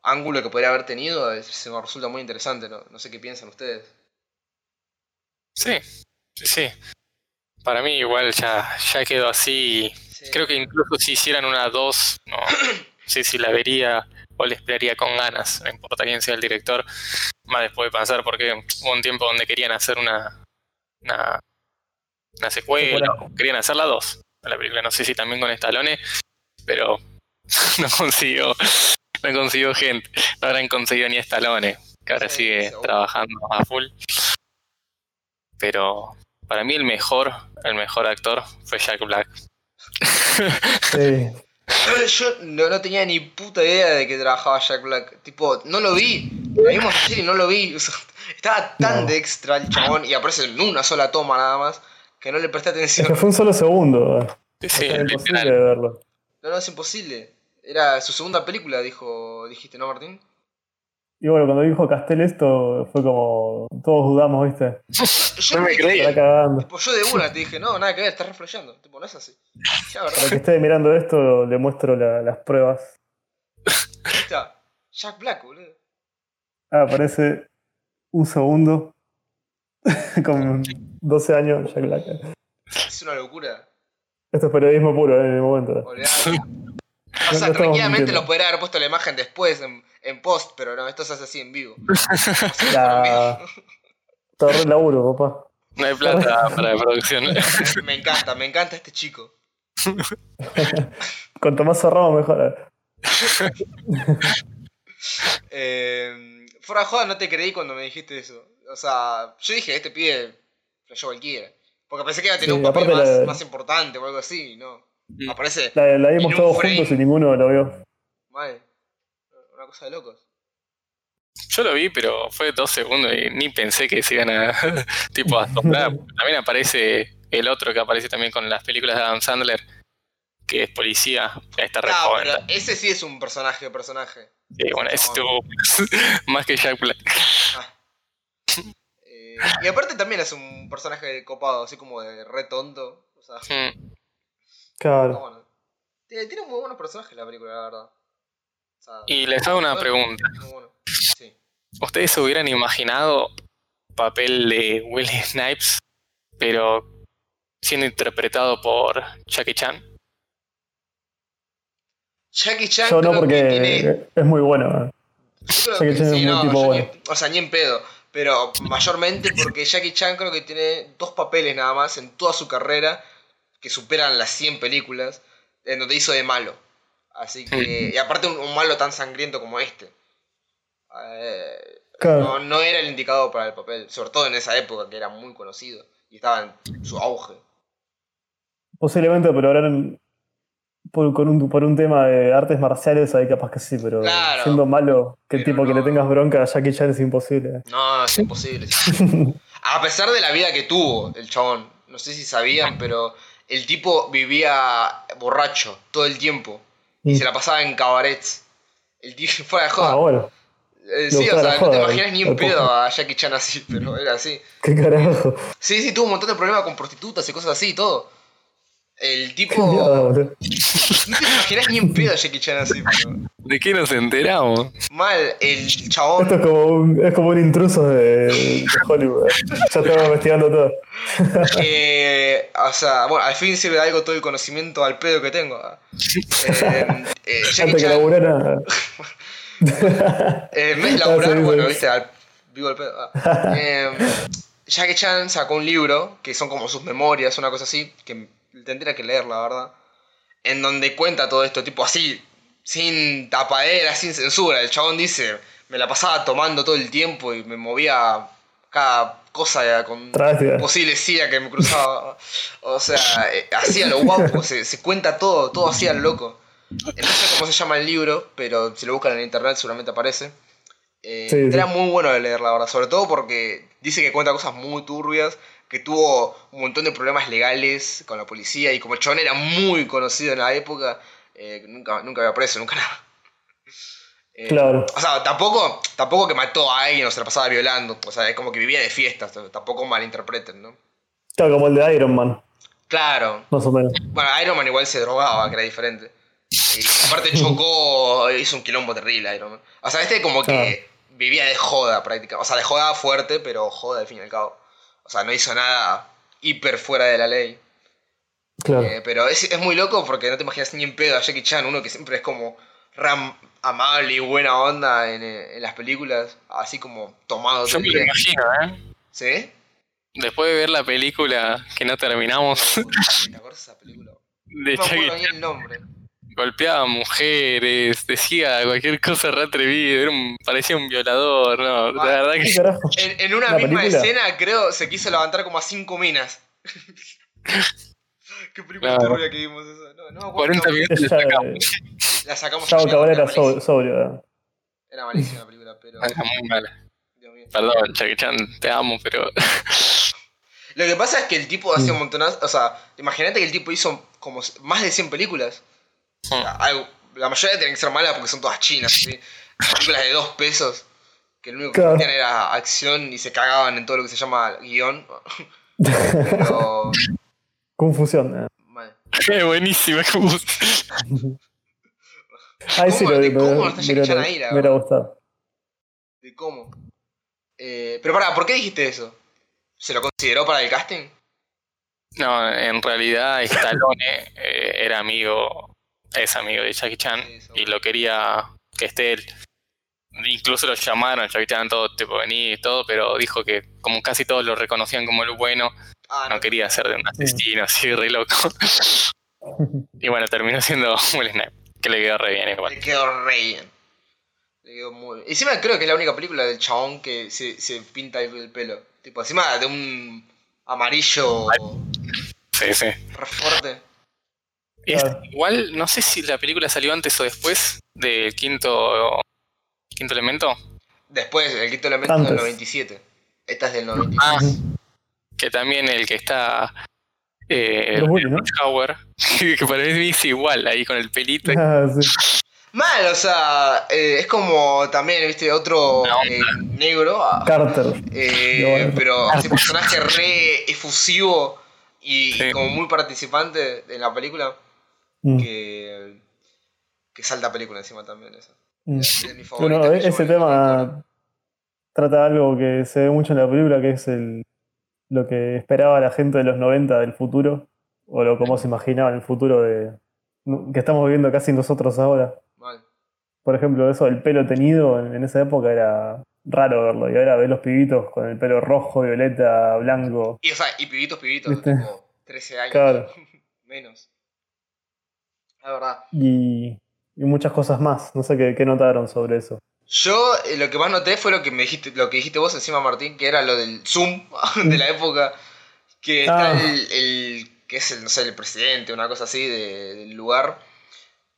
S1: ángulo que podría haber tenido, es- se me resulta muy interesante. No, no sé qué piensan ustedes.
S2: Sí, sí, sí. Para mí igual ya, ya quedó así.
S1: Sí.
S2: Creo que incluso si hicieran una 2, no sé si la vería o la esperaría con ganas, no importa quién sea el director. Más después de pasar, porque hubo un tiempo donde querían hacer una, una, una secuela,
S3: Secuela.
S2: o querían hacer la 2 a la película. No sé si también con Stallone, pero no consiguió, no consiguió gente. No habrán conseguido ni Stallone, que ahora
S1: Sí,
S2: sigue
S1: seguro.
S2: trabajando a full. Pero para mí el mejor, el mejor actor fue Jack Black.
S3: Sí.
S1: Yo no, no tenía ni puta idea de que trabajaba Jack Black. Tipo, no lo vi. La vimos ayer y no lo vi. O sea, estaba tan
S3: No.
S1: de extra el chabón y aparece en una sola toma nada más que no le presté
S3: Es que
S1: atención.
S3: fue un solo segundo.
S2: Sí, sí,
S3: Era imposible verlo.
S1: No, no, es imposible. Era su segunda película, dijo, dijiste, ¿no, Martín?
S3: Y bueno, cuando dijo Castel esto, fue como. Todos dudamos, ¿viste?
S1: Yo
S2: No me creía.
S1: Tipo, yo de una te dije, no, nada que ver, estás reflejando. Tipo, no es así. Ya,
S3: Para que esté mirando esto, le muestro la- las pruebas.
S1: Ahí está. Jack Black, boludo.
S3: Ah, aparece un segundo. Con 12 años, Jack Black.
S1: Es una locura.
S3: Esto es periodismo puro eh, en el momento.
S1: O sea,
S3: no
S1: tranquilamente lo podría haber puesto la imagen después en, en post, pero no, esto se hace así en vivo.
S3: La... Todo re laburo, papá.
S2: No hay plata para la producción.
S1: me encanta, me encanta este chico.
S3: Cuanto más cerramos, mejor.
S1: Eh, fuera de joda, no te creí cuando me dijiste eso. O sea, yo dije, este pibe flashó cualquiera. Porque pensé que iba a tener
S3: Sí,
S1: un papel
S3: aparte
S1: más,
S3: la-
S1: más importante o algo así, ¿no?
S2: Mm.
S1: Aparece,
S3: La, la vimos todos juntos y ninguno lo vio.
S1: madre, una cosa de locos.
S2: Yo lo vi, pero fue dos segundos y ni pensé que se iban a tipo a asombrar. También aparece el otro que aparece también con las películas de Adam Sandler, que es policía, está re
S1: Ah,
S2: joven.
S1: pero ese sí es un personaje, personaje.
S2: Sí, bueno, ese estuvo más que Jack Black.
S1: Eh, y aparte también es un personaje copado, así como de re tonto. O sea, está
S2: Mm.
S3: Claro.
S1: bueno. Tiene, tiene muy buenos personajes la película, la verdad.
S2: Y les hago una pregunta.
S1: muy bueno. Sí.
S2: ¿Ustedes se hubieran imaginado papel de Will Snipes, pero siendo interpretado por Jackie Chan?
S1: Jackie Chan
S3: Yo no,
S1: creo
S3: porque
S1: tiene
S3: es muy bueno.
S1: Yo creo
S3: Jackie
S1: que
S3: Chan es
S1: sí,
S3: un
S1: no,
S3: tipo
S1: yo
S3: bueno.
S1: ni- o sea, ni en pedo. Pero mayormente porque Jackie Chan creo que tiene dos papeles nada más en toda su carrera que superan las 100 películas en donde hizo de malo. Así que. Y aparte un, un malo tan sangriento como este. Eh,
S3: Claro.
S1: No, no era el indicado para el papel, sobre todo en esa época que era muy conocido y estaba en su auge.
S3: Posiblemente, pero ahora en- por, con un, por un tema de artes marciales ahí capaz que sí, pero
S1: Claro.
S3: siendo malo, que el tipo que le tengas bronca a Jackie Chan es imposible.
S1: No, es imposible. A pesar de la vida que tuvo el chabón, no sé si sabían, pero el tipo vivía borracho todo el tiempo y
S3: Mm.
S1: se la pasaba en cabarets. El tipo fuera de joda.
S3: Ah, bueno,
S1: Eh, sí, o sea, no te imaginas ni
S3: el
S1: pedo a Jackie Chan así, pero era así.
S3: qué carajo.
S1: Sí, sí, tuvo un montón de problemas con prostitutas y cosas así y todo. El tipo. No te imaginas ni en pedo a Jackie Chan así, pero.
S2: ¿De qué nos enteramos?
S1: Mal, el
S3: Esto
S1: chabón.
S3: es como un, es como un intruso de, de Hollywood. Ya estaba investigando todo.
S1: eh, o sea, bueno, al fin sirve de algo todo el conocimiento al pedo que tengo. ah. Eh, eh,
S3: Antes que laburara.
S1: Eh, en vez de laburar, bueno, viste, al, vivo el pedo. ah. Eh, Jackie Chan sacó un libro, que son como sus memorias, una cosa así, que tendría que leer, la verdad. En donde cuenta todo esto, tipo así, sin tapadera, sin censura. El chabón dice, me la pasaba tomando todo el tiempo y me movía cada cosa con
S3: Trágica.
S1: posible sida que me cruzaba. O sea, eh, hacía lo guapo, se, se cuenta todo, todo hacía lo loco. No sé cómo se llama el libro, pero si lo buscan en internet seguramente aparece. Eh,
S3: Sí,
S1: era
S3: sí.
S1: muy bueno de leer, la verdad. Sobre todo porque dice que cuenta cosas muy turbias, que tuvo un montón de problemas legales con la policía y como el chabón era muy conocido en la época, eh, nunca, nunca había preso, nunca nada. Eh,
S3: Claro.
S1: O sea, tampoco, tampoco que mató a alguien o se la pasaba violando. O sea, es como que vivía de fiestas, tampoco malinterpreten, ¿no?
S3: Claro, como el de Iron Man,
S1: Claro,
S3: más o menos.
S1: bueno, Iron Man igual se drogaba, que era diferente. Y aparte chocó, hizo un quilombo terrible Iron Man. O sea, este como que vivía de joda prácticamente. O sea, de joda fuerte, pero joda al fin y al cabo. O sea, no hizo nada hiper fuera de la ley.
S3: Claro.
S1: Eh, pero es, es muy loco porque no te imaginas ni en pedo a Jackie Chan, uno que siempre es como ram amable y buena onda en, eh, en las películas, así como tomado
S2: Yo me lo imagino, ¿eh?
S1: ¿Sí?
S2: Después de ver la película que no terminamos
S1: ¿Te acuerdas de esa película?
S2: de
S1: No me
S2: Jackie
S1: acuerdo ni el nombre.
S2: Golpeaba mujeres, decía cualquier cosa re atrevida, era un- parecía un violador, no, la
S1: Ah,
S2: verdad
S3: ¿Qué
S2: que?
S1: En, en una
S3: ¿La
S1: misma
S3: película?
S1: escena, creo, se quiso levantar como a cinco minas. Qué película
S2: Claro.
S1: turbia que vimos esa. No, no me acuerdo.
S2: 40
S1: el nombre.
S2: minutos
S3: Esa,
S2: sacamos.
S1: La sacamos
S3: Chavo Cabrera
S1: era
S3: so-
S1: malísima.
S3: sobrio. eh.
S1: Era malísima la película, pero.
S2: Era muy mala. Perdón, Jackie Chan, te amo, pero
S1: Lo que pasa es que el tipo hacía un montonazo. O sea, imagínate que el tipo hizo como más de 100 películas. Algo- la mayoría tienen que ser malas porque son todas chinas, ¿sí? Películas de dos pesos. Que lo único que
S3: Claro.
S1: tenían era acción y se cagaban en todo lo que se llama guion. Pero.
S3: Confusión. eh.
S1: Mal.
S2: es buenísima. como-
S3: Ahí sí
S1: ¿Cómo-
S3: lo
S1: de
S3: me,
S1: cómo está
S3: hubiera gustado.
S1: de cómo. Eh, pero pará, ¿por qué dijiste eso? ¿Se lo consideró para el casting?
S2: No, en realidad Stallone eh, era amigo, es amigo de Jackie Chan y lo quería que esté él. Incluso lo llamaron, Jackie Chan, todo tipo venir y todo, pero dijo que como casi todos lo reconocían como el bueno,
S1: Ah,
S2: no quería ser de un asesino así re loco. Y bueno, terminó siendo Will Snipe, que le quedó re bien igual.
S1: Le quedó re bien. Le quedó muy bien. Encima creo que es la única película del chabón que se, se pinta el pelo. Tipo, encima de un amarillo
S2: Sí, sí.
S1: re fuerte.
S2: Es-
S3: Claro.
S2: igual, no sé si la película salió antes o después del quinto, quinto elemento.
S1: Después, el quinto elemento es del
S3: Antes.
S1: 97. Esta es del 97.
S2: Ah, que también el que está eh,
S3: Willis, ¿no?
S2: Que para mí es igual ahí con el pelito.
S3: Ah, sí.
S1: Mal, o sea, eh, es como también, viste, otro
S2: onda.
S1: eh, negro. ah,
S3: Carter.
S1: Eh,
S3: No,
S1: pero ese personaje re efusivo y
S2: Sí.
S1: como muy participante de la película
S3: Mm,
S1: que, que salta película encima también esa.
S3: mm.
S1: Es mi favorita
S3: Bueno,
S1: que
S3: ese tema trata algo que se ve mucho en la película, que es el, lo que esperaba la gente de los 90 del futuro, o lo como se imaginaba el futuro de, que estamos viviendo casi nosotros ahora.
S1: Mal.
S3: Por ejemplo, eso del pelo teñido en, en esa época era raro verlo, y ahora ves los pibitos con el pelo rojo, violeta, blanco.
S1: Y, o sea, y pibitos, pibitos,
S3: ¿Viste?
S1: tipo 13 años.
S3: Claro.
S1: Menos. La verdad.
S3: Y, y muchas cosas más. No sé qué, qué notaron sobre eso.
S1: Yo eh, lo que más noté fue lo que me dijiste, lo que dijiste vos encima, Martín, que era lo del Zoom de la época. Que está
S3: Ah.
S1: el, el- que es el, no sé, el presidente, una cosa así de- del lugar.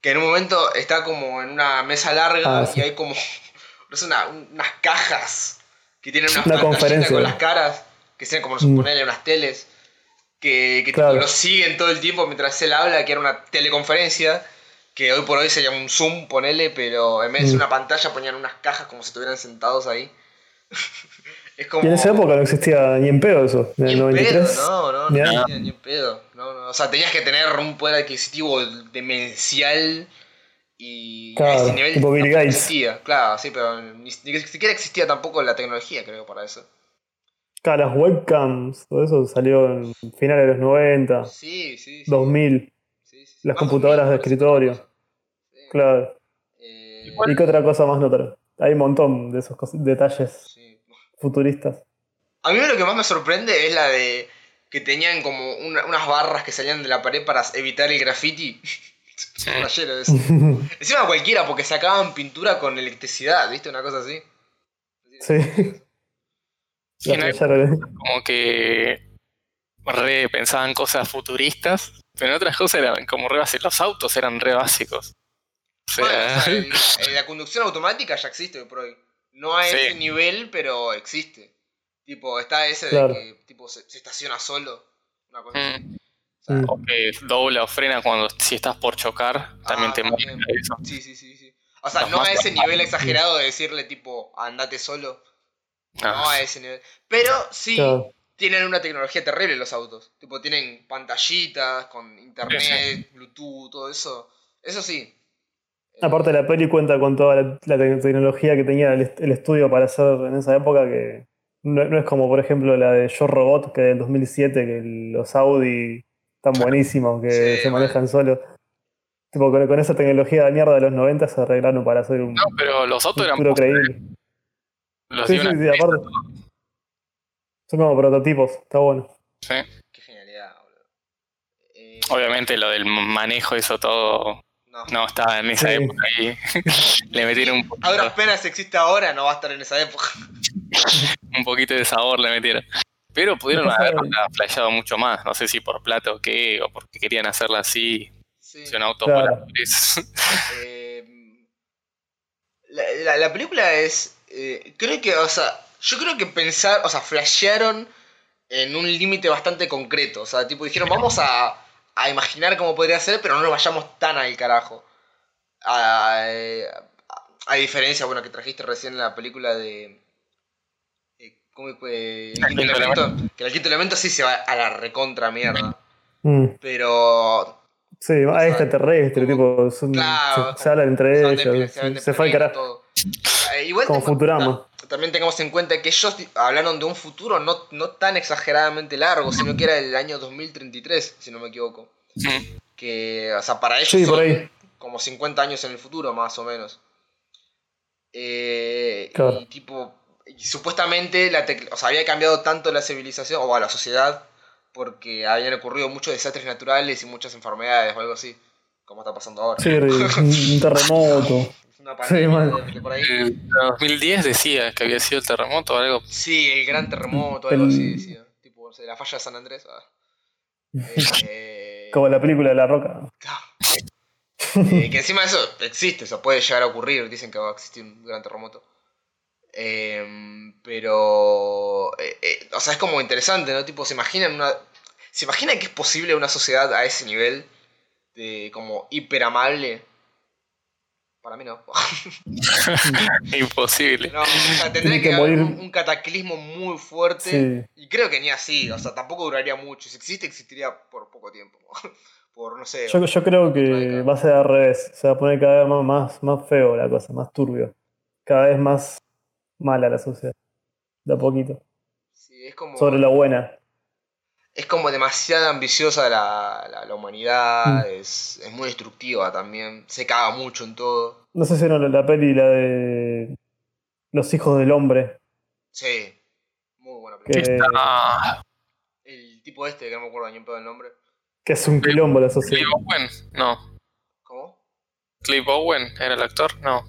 S1: Que en un momento está como en una mesa larga
S3: Ah,
S1: y hay como no sé, una- unas cajas que tienen unas
S3: Una conferencia.
S1: con las caras, que sean como
S3: Mm.
S1: suponerle unas teles, que, que
S3: Claro.
S1: lo siguen todo el tiempo mientras él habla, que era una teleconferencia, que hoy por hoy sería un Zoom, ponele, pero en vez de ser
S3: Mm.
S1: una pantalla ponían unas cajas como si estuvieran sentados ahí. es como...
S3: Y en esa época no existía ni en pedo eso. En
S1: Ni
S3: el
S1: en
S3: 93.
S1: pedo, no, no,
S3: Ni
S1: no, tenía ni en pedo. No, no. O sea, tenías que tener un poder adquisitivo demencial y a
S3: Claro,
S1: ese nivel
S3: tipo Bill Gates.
S1: existía. Claro, sí, pero ni, ni siquiera existía tampoco la tecnología, creo, para eso.
S3: Claro, las webcams, todo eso salió en finales de los 90,
S1: Sí, sí, sí.
S3: 2000,
S1: sí, sí, sí.
S3: las
S1: Más
S3: computadoras de
S1: 2000,
S3: escritorio.
S1: sí.
S3: claro.
S1: Eh,
S3: ¿Y qué otra cosa más notar? Hay un montón de esos detalles
S1: sí.
S3: futuristas.
S1: A mí lo que más me sorprende es la de que tenían como una- unas barras que salían de la pared para evitar el graffiti. Eso. Encima cualquiera, porque sacaban pintura con electricidad, ¿viste? Una cosa así.
S3: Sí.
S2: Sí, como que re pensaban cosas futuristas, pero en otras cosas eran como re básicos. Los autos eran re básicos. O
S1: Bueno,
S2: sea,
S1: o sea, el- el- la conducción automática ya existe por hoy. No a
S2: Sí.
S1: ese nivel, pero existe. Tipo, está ese
S3: Claro.
S1: de que tipo, se, se estaciona solo. Una cosa
S2: mm,
S1: O sea,
S3: Mm.
S2: o que dobla o frena cuando si estás por chocar, también
S1: ah,
S2: te
S1: también.
S2: eso.
S1: Sí, sí, sí, sí. O sea,
S2: Los
S1: no a ese nivel exagerado de decirle tipo, andate solo.
S2: No.
S1: A ese nivel. Pero sí tienen una tecnología terrible los autos. Tipo, tienen pantallitas con internet, Bluetooth, todo eso. Eso sí.
S3: Aparte la peli cuenta con toda la, la te- tecnología que tenía el, est- el estudio para hacer en esa época que no, no es como por ejemplo la de Yo Robot que del 2007 que los Audi están buenísimos que
S1: Sí,
S3: se manejan solos. Tipo con, con esa tecnología de mierda de los 90 se arreglaron para hacer un
S2: No, pero los autos eran
S3: creíble.
S2: Los
S3: Sí,
S2: dio
S3: sí,
S2: una
S3: sí, aparte. Son como prototipos, está bueno.
S2: sí.
S1: Qué genialidad, boludo. Eh,
S2: Obviamente lo del manejo, eso todo
S1: no.
S2: no estaba en esa
S3: Sí.
S2: época ahí. Le metieron un poquito,
S1: penas existe ahora, no va a estar en esa época.
S2: un poquito de sabor, le metieron. Pero pudieron haberla flasheado mucho más. No sé si por plata o qué, o porque querían hacerla así.
S1: Sí.
S2: Si un auto
S3: Claro.
S2: voladores.
S1: Eh, la, la- la película es. Eh, creo que, o sea, yo creo que pensar, o sea, flashearon en un límite bastante concreto. O sea, tipo, dijeron, vamos a, a imaginar cómo podría ser, pero no nos vayamos tan al carajo. A, a diferencia, bueno, que trajiste recién la película de. eh, ¿Cómo fue? El quinto elemento. Que el quinto elemento sí se va a la recontra mierda.
S3: Mm.
S1: Pero
S3: Sí, ah, extraterrestre, tipo, son-
S1: Claro.
S3: se, se hablan entre ellos,
S1: de- se
S3: se, fue al carajo.
S1: todo. Eh, igual
S3: Como
S1: tengo-
S3: Futurama.
S1: ta- también tengamos en cuenta que ellos hablaron de un futuro no, no tan exageradamente largo, sino que era el año 2033, si no me equivoco.
S2: Mm.
S1: Que, o sea, para ellos
S3: Sí, por
S1: son
S3: ahí.
S1: como 50 años en el futuro, más o menos. Eh,
S3: Claro.
S1: Y tipo, y supuestamente la o sea, había cambiado tanto la civilización, o la sociedad, porque habían ocurrido muchos desastres naturales y muchas enfermedades o algo así, como está pasando ahora.
S3: Sí, un terremoto.
S1: Una
S3: Sí,
S1: de- de por ahí.
S2: En 2010 decía que había sido el terremoto o algo.
S1: Sí, el gran terremoto, algo
S3: El-
S1: así, decía. Tipo, o sea, la falla de San Andrés. ah. Eh,
S3: Como la película de La Roca.
S1: eh, que encima de eso existe, o sea, puede llegar a ocurrir. Dicen que va a existir un gran terremoto. Eh, pero. eh, eh, o sea, es como interesante, ¿no? Tipo, se imaginan una. ¿Se imaginan que es posible una sociedad a ese nivel? De como hiper amable. Para mí no.
S2: Imposible.
S1: No, o sea, tendría
S3: Tiene
S1: que,
S3: que
S1: haber
S3: morir.
S1: un, un cataclismo muy fuerte.
S3: Sí.
S1: Y creo que ni así, o sea, tampoco duraría mucho. Si existe, existiría por poco tiempo. por, no sé.
S3: Yo, yo creo que va a ser al revés. Se va a poner cada vez más, más, más feo la cosa, más turbio. Cada vez más mala la sociedad. De a poquito.
S1: Sí, es como.
S3: Sobre la buena.
S1: Es como demasiado ambiciosa la, la, la humanidad.
S3: Mm.
S1: Es, es muy destructiva también. Se caga mucho en todo.
S3: No sé si no la peli, la de Los hijos del hombre.
S1: Sí. Muy buena
S3: Que,
S1: película.
S2: Ah,
S1: El tipo este, que no me acuerdo ni un pedo el nombre.
S3: que es un quilombo la sociedad.
S2: Clive Owen, no.
S1: ¿Cómo?
S2: Clive Owen era el actor, no.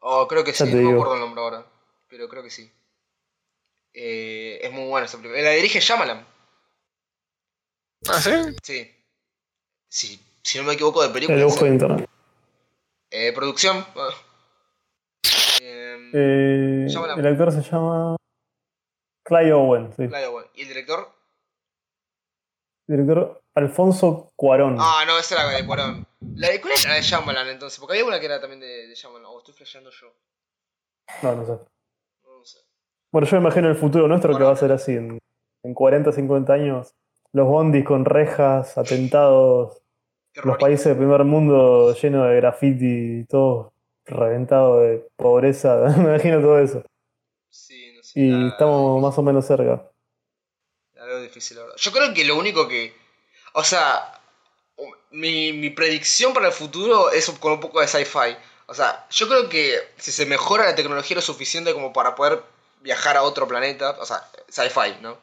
S1: Oh, creo que
S3: Ya
S1: sí, no me acuerdo el nombre ahora. Pero creo que sí. Eh, es muy buena esa película. La dirige Shyamalan.
S2: ¿Ah, sí?
S1: Sí. Sí, si no me equivoco de
S3: El
S1: película.
S3: busco de internet.
S1: Eh, producción. ah. Eh,
S3: Eh, el actor se llama Clay Owen, sí.
S1: claro, bueno. ¿Y el director?
S3: Director Alfonso Cuarón.
S1: Ah, no, esa era la de Cuarón. La de, ¿Cuál era la de Shyamalan entonces? Porque había una que era también de, de Shyamalan. O estoy flasheando yo.
S3: No, no sé.
S1: No sé.
S3: Bueno, yo me imagino el futuro nuestro que va a ser así. En, en 40, 50 años, los bondis con rejas, atentados, los países del primer mundo llenos de graffiti, todo reventado de pobreza. me imagino todo eso.
S1: Sí, no sé.
S3: Y estamos más o menos cerca.
S1: La veo difícil, la verdad. Yo creo que lo único que. O sea, mi, mi predicción para el futuro es con un poco de sci-fi. O sea, yo creo que si se mejora la tecnología lo suficiente como para poder viajar a otro planeta, o sea, sci-fi, ¿no?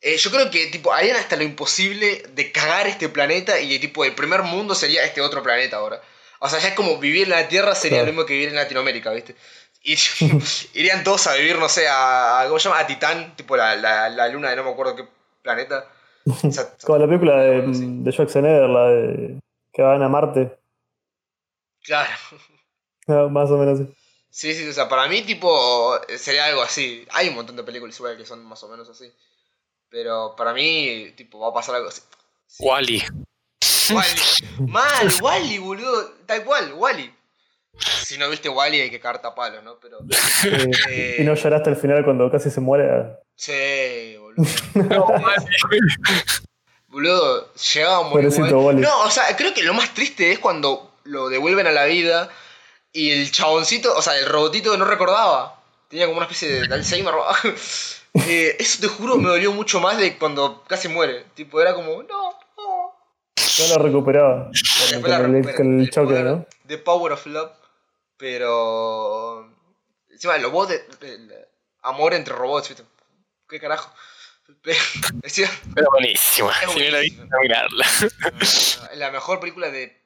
S1: Eh, yo creo que tipo harían hasta lo imposible de cagar este planeta y tipo el primer mundo sería este otro planeta ahora. O sea, ya es como vivir en la Tierra sería
S3: Claro.
S1: lo mismo que vivir en Latinoamérica, ¿viste? Y irían todos a vivir, no sé, a, a- ¿cómo se llama? A Titán, tipo la, la, la luna de no me acuerdo qué planeta. O sea,
S3: Como la película de, de Schwarzenegger, la de que van a Marte.
S1: Claro.
S3: más o menos así.
S1: Sí, sí, o sea, para mí tipo sería algo así. Hay un montón de películas igual que son más o menos así. Pero para mí, tipo, va a pasar algo así.
S2: Wally.
S1: Wally. Mal, Wally, boludo. Tal cual, Wally. Si no viste Wally hay que cagar palos, ¿no? Pero.
S3: Eh,
S1: eh,
S3: y no lloraste al final cuando casi se muere.
S1: Sí, boludo. Boludo, llegaba Wally.
S3: Wally.
S1: No, o sea, creo que lo más triste es cuando lo devuelven a la vida y el chaboncito, o sea, el robotito no recordaba. Tenía como una especie de Alzheimer. Eh, eso te juro me dolió mucho más de cuando casi muere. Tipo, era como, no, no.
S3: No lo recuperaba. Con,
S1: Después
S3: con
S1: la
S3: el,
S1: recupera,
S3: con el
S1: el
S3: choque,
S1: poder
S3: ¿no?
S1: The Power of Love. Pero. Encima, el robot. de- el amor entre robots, ¿viste? ¿Qué carajo? Pero, decía,
S2: Pero buenísima.
S1: Es
S2: Si no la viste, mirarla.
S1: La mejor película de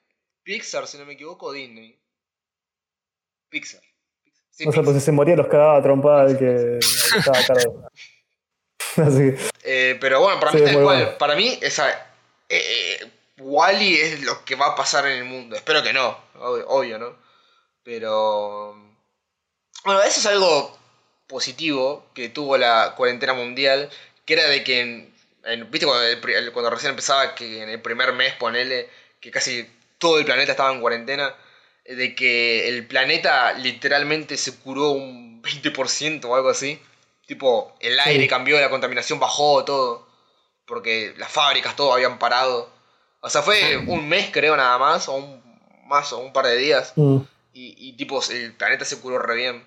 S1: Pixar, si no me equivoco, Disney. Pixar. Sí,
S3: O sea, pues si se moría los cagaba a trompada el que, estaba a cargo. Así que,
S1: Eh, pero bueno, para
S3: Sí,
S1: mí
S3: es
S1: tal
S3: muy
S1: cual.
S3: bueno.
S1: Para mí, esa. Eh, Wally es lo que va a pasar en el mundo. Espero que no, obvio, obvio, ¿no? Pero. Bueno, eso es algo positivo que tuvo la cuarentena mundial, que era de que, en- en- viste, cuando, el cuando recién empezaba, que en el primer mes, ponele, que casi todo el planeta estaba en cuarentena, eh, de que el planeta literalmente se curó un 20% o algo así. Tipo, el aire
S3: Sí.
S1: cambió, la contaminación bajó, todo. Porque las fábricas, todo habían parado. O sea, fue un mes, creo, nada más, o un, más, o un par de días.
S3: mm,
S1: Y, y, tipo, el planeta se curó re bien.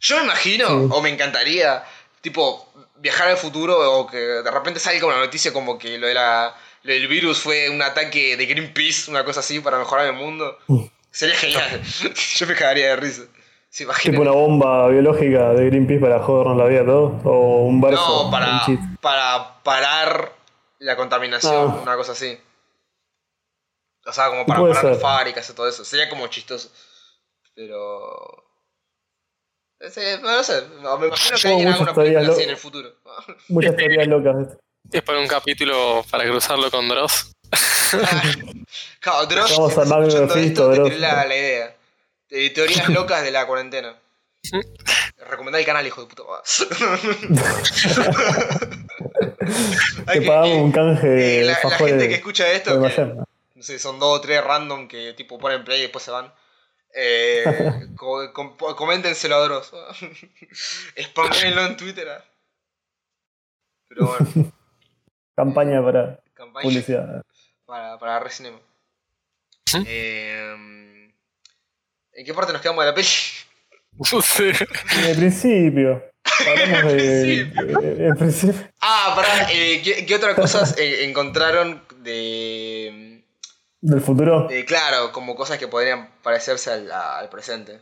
S1: Yo me imagino,
S3: Sí.
S1: o me encantaría, tipo, viajar al futuro o que de repente salga una noticia como que lo, de la, lo del virus fue un ataque de Greenpeace, una cosa así, para mejorar el mundo.
S3: Mm.
S1: Sería genial. Yo me cagaría de risa. ¿Se
S3: tipo una bomba biológica de Greenpeace para jodernos la vida a todos. O un barco.
S1: No, para, para parar la contaminación,
S3: Ah.
S1: una cosa así. O sea, como para parar las
S3: ser.
S1: fábricas y todo eso. Sería como chistoso. Pero. Sí, no, sé. no, me imagino que alguien haga una película así en el futuro.
S3: Muchas teorías locas.
S2: Es para un capítulo para cruzarlo con Dross.
S1: claro, Dross,
S3: Vamos a Fisto,
S1: esto, te
S3: Dross.
S1: la, la idea. Eh, Teorías locas de la cuarentena. Recomendá el canal, hijo de puta.
S3: Te
S1: que-
S3: pagamos
S1: eh,
S3: un canje
S1: eh,
S3: de
S1: la, la gente que escucha
S3: de
S1: esto, que,
S3: ¿no?
S1: sé, son dos o tres random que tipo ponen play y después se van. Eh, co- com- coméntenselo a Dross. Spaméenlo en Twitter. ah. Pero bueno,
S3: Campaña para
S1: campaña
S3: publicidad.
S1: Para, para Recinema.
S2: ¿Mm?
S1: Eh, ¿En qué parte nos quedamos de la peli?
S2: No sé.
S3: En el principio. De.
S1: principio.
S3: eh, En principio.
S1: Ah, pará, eh, ¿qué, qué otras cosas eh, encontraron de,
S3: Del futuro.
S1: de, Claro, como cosas que podrían parecerse al, al presente.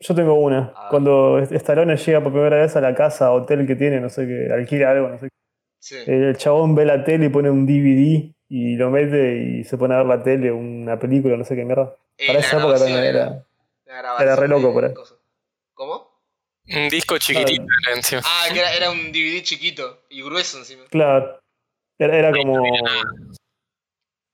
S3: Yo tengo una.
S1: Ah.
S3: Cuando Stallone llega por primera vez a la casa, hotel que tiene, no sé qué, alquila algo, no sé qué.
S1: Sí.
S3: El chabón ve la tele y pone un DVD y lo mete y se pone a ver la tele, una película, no sé qué mierda.
S1: Eh,
S3: Para esa época también
S1: era-
S3: era. Re loco por ahí.
S1: ¿Cómo?
S2: Un disco chiquitito era encima.
S1: Ah, que era, era un DVD chiquito y grueso encima.
S3: Claro. Era, era como.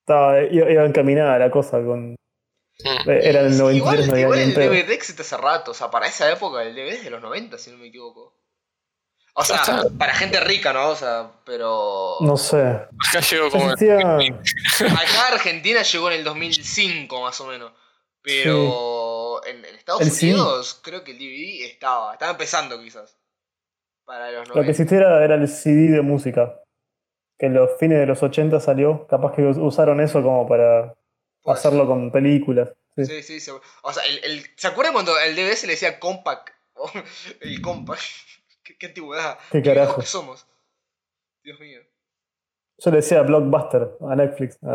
S3: Estaba, iba, iba encaminada la cosa con.
S2: Mm.
S3: eh, Era el
S1: Sí,
S3: 93,
S1: igual,
S3: no había
S1: igual
S3: ni
S1: el. DVD existe hace rato, o sea, para esa época el DVD es de los 90, si no me equivoco. O sea,
S2: Está.
S1: para gente rica, ¿no? O sea, pero...
S3: No sé.
S2: Acá llegó como.
S3: existía.
S1: Acá Argentina llegó en el 2005 más o menos. Pero en, en Estados
S3: El CD.
S1: Unidos creo que el DVD estaba, estaba empezando quizás. Para los
S3: Lo que
S1: 90.
S3: existía era, el CD de música. Que en los fines de los 80 salió. Capaz que us- usaron eso como para hacerlo con películas. Sí.
S1: Sí, sí, sí. O sea, el, el- ¿se acuerdan cuando el DVD se le decía compact? el compact. ¿Qué, qué antigüedad.
S3: Qué
S1: viejos
S3: carajo.
S1: que somos. Dios mío.
S3: Yo le decía Blockbuster a Netflix.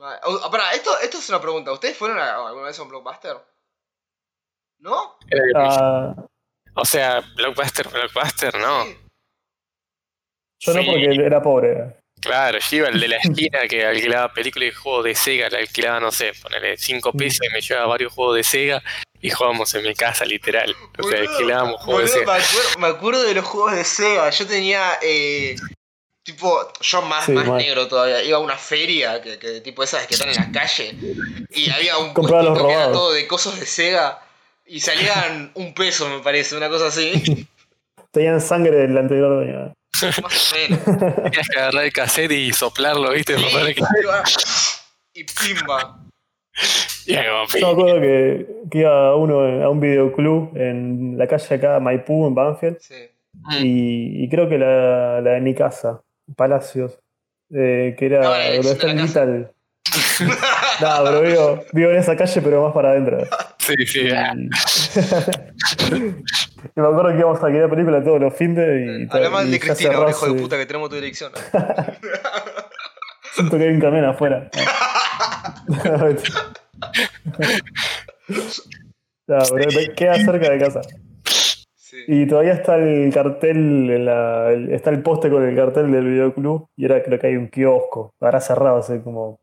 S3: Ah.
S1: Oh, pará, esto, esto es una pregunta. ¿Ustedes fueron a- alguna vez a un blockbuster? ¿No?
S3: Ah,
S2: O sea, Blockbuster, Blockbuster, no.
S1: Sí.
S3: yo no porque era pobre.
S2: Claro, yo iba al de la esquina que alquilaba películas y juegos de Sega, le alquilaba, no sé, ponerle 5 pesos y me llevaba varios juegos de Sega y jugábamos en mi casa, literal. O sea, alquilábamos juegos de Sega.
S1: me, acuerdo, me acuerdo de los juegos de Sega. Yo tenía. Eh, tipo, yo más,
S3: Sí,
S1: más
S3: mal.
S1: negro todavía. Iba a una feria, que, que tipo esas que están en la calle. Y había un
S3: Compraba los
S1: que era todo de cosas de Sega. Y salían un peso, me parece, una cosa así.
S3: Tenían sangre del anterior dueño.
S1: Más o menos.
S2: Tenías que agarrar el cassette y soplarlo, ¿viste?
S1: Sí,
S2: Para ver que-
S1: y pimba.
S3: Yo me acuerdo que, que iba uno a un videoclub en la calle acá, Maipú, en Banfield.
S1: Sí.
S3: Y, y creo que la, la de mi casa, Palacios, eh, que era
S1: No, la
S3: digital. No, pero vivo, vivo en esa calle, pero más para adentro.
S2: Sí, sí,
S3: Y, me acuerdo que íbamos a querer película todos los fines y,
S1: Habla mal
S3: y
S1: de Cristina,
S3: cerró
S1: hijo de puta, que tenemos tu dirección.
S3: Siento que hay un camión afuera. No, pero queda cerca de casa.
S1: Sí.
S3: Y todavía está el cartel, en la- el- está el poste con el cartel del videoclub y ahora creo que hay un kiosco. Habrá cerrado hace como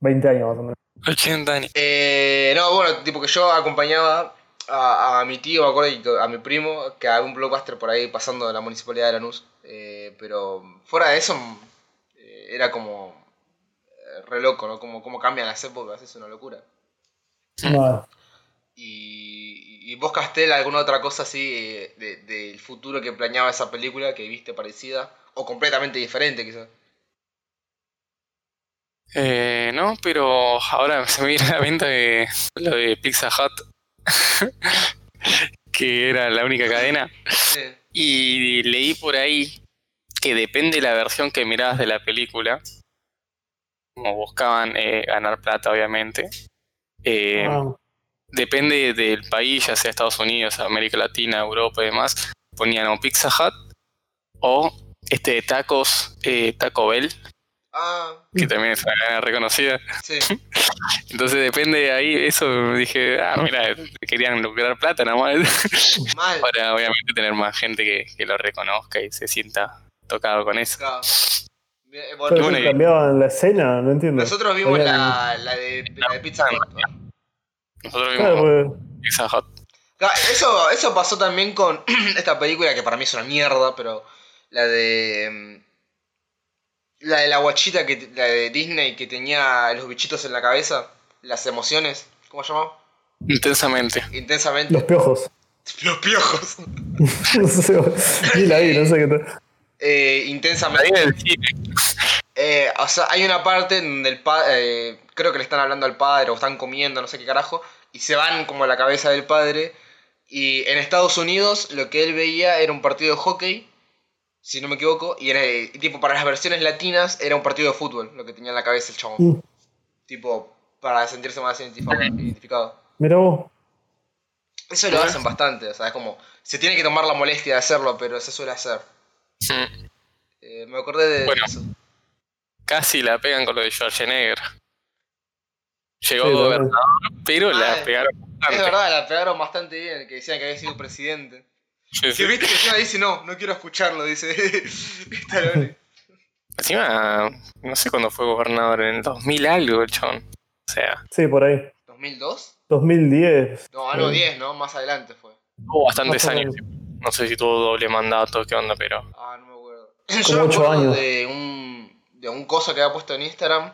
S3: 20 años más o menos.
S2: 80 años.
S1: Eh, no, bueno, tipo que yo acompañaba a, a mi tío, me acuerdo, y a mi primo, que había un blockbuster por ahí pasando de la municipalidad de Lanús. Eh, pero fuera de eso, eh, era como eh, re loco, ¿no? Como, como cambian las épocas, es una locura.
S3: No,
S1: Y, y vos, Castel, alguna otra cosa así eh, de- del futuro que planeaba esa película que viste parecida? O completamente diferente, quizás.
S2: Eh, no, pero ahora se me viene a la mente de lo de Pizza Hut, que era la única cadena.
S1: Sí.
S2: Y leí por ahí que depende de la versión que mirabas de la película, como buscaban eh, ganar plata, obviamente. eh,
S3: Ah,
S2: depende del país, ya sea Estados Unidos, América Latina, Europa y demás, ponían o Pizza Hut o este de tacos, eh, Taco Bell,
S1: Ah,
S2: que también es una cadena reconocida.
S1: sí.
S2: Entonces depende de ahí, eso dije, ah, mira, querían lucrar plata nada más,
S1: Mal.
S2: para obviamente tener más gente que, que lo reconozca y se sienta tocado con eso.
S1: Claro. Eh, bueno,
S3: pero
S2: bueno,
S3: que
S2: y-
S3: cambiaban la escena, no entiendo.
S1: Nosotros vimos la, la, de, la de Pizza Hut. ¿no?
S2: Nosotros
S3: Claro,
S2: vimos
S3: pues,
S2: Pizza Hut.
S1: Claro, Eso, eso pasó también con esta película que para mí es una mierda, pero la de. La de la guachita, que, la de Disney que tenía los bichitos en la cabeza, las emociones, ¿cómo se llama?
S2: Intensamente.
S1: Intensamente.
S3: los piojos.
S1: Los piojos.
S3: no sé, ni la vi, no sé qué tal.
S1: Eh, intensamente. Eh, o sea, hay una parte donde el padre, creo que le están hablando al padre o están comiendo, no sé qué carajo, y se van como a la cabeza del padre. Y en Estados Unidos lo que él veía era un partido de hockey, si no me equivoco, y, era, y tipo para las versiones latinas era un partido de fútbol, lo que tenía en la cabeza el chabón.
S3: Mm.
S1: Tipo, para sentirse más identificado.
S3: Mira vos.
S1: Eso lo hacen bastante, o sea, es como, se tiene que tomar la molestia de hacerlo, pero se suele hacer.
S2: Mm.
S1: Eh, me acordé de
S2: Bueno.
S1: eso.
S2: Casi la pegan con lo de Schwarzenegger. Llegó
S3: Sí,
S2: gobernador, pero
S1: Ah,
S2: la pegaron
S1: Es
S2: bastante.
S1: verdad, la pegaron bastante bien, que decían que había sido presidente.
S2: Sí.
S1: viste que encima dice, no, no quiero escucharlo, dice Stallone.
S2: Encima, no sé cuándo fue gobernador, en el 2000 algo el chabón. O sea,
S3: Sí, por ahí.
S1: ¿2002?
S3: 2010.
S1: No, no,
S3: Eh,
S1: 10, ¿no? Más adelante fue.
S2: Tuvo bastantes años. No sé si tuvo doble mandato, qué onda, pero.
S1: Ah, no me acuerdo.
S3: Como
S1: Yo me acuerdo
S3: años.
S1: de un, de un coso que había puesto en Instagram.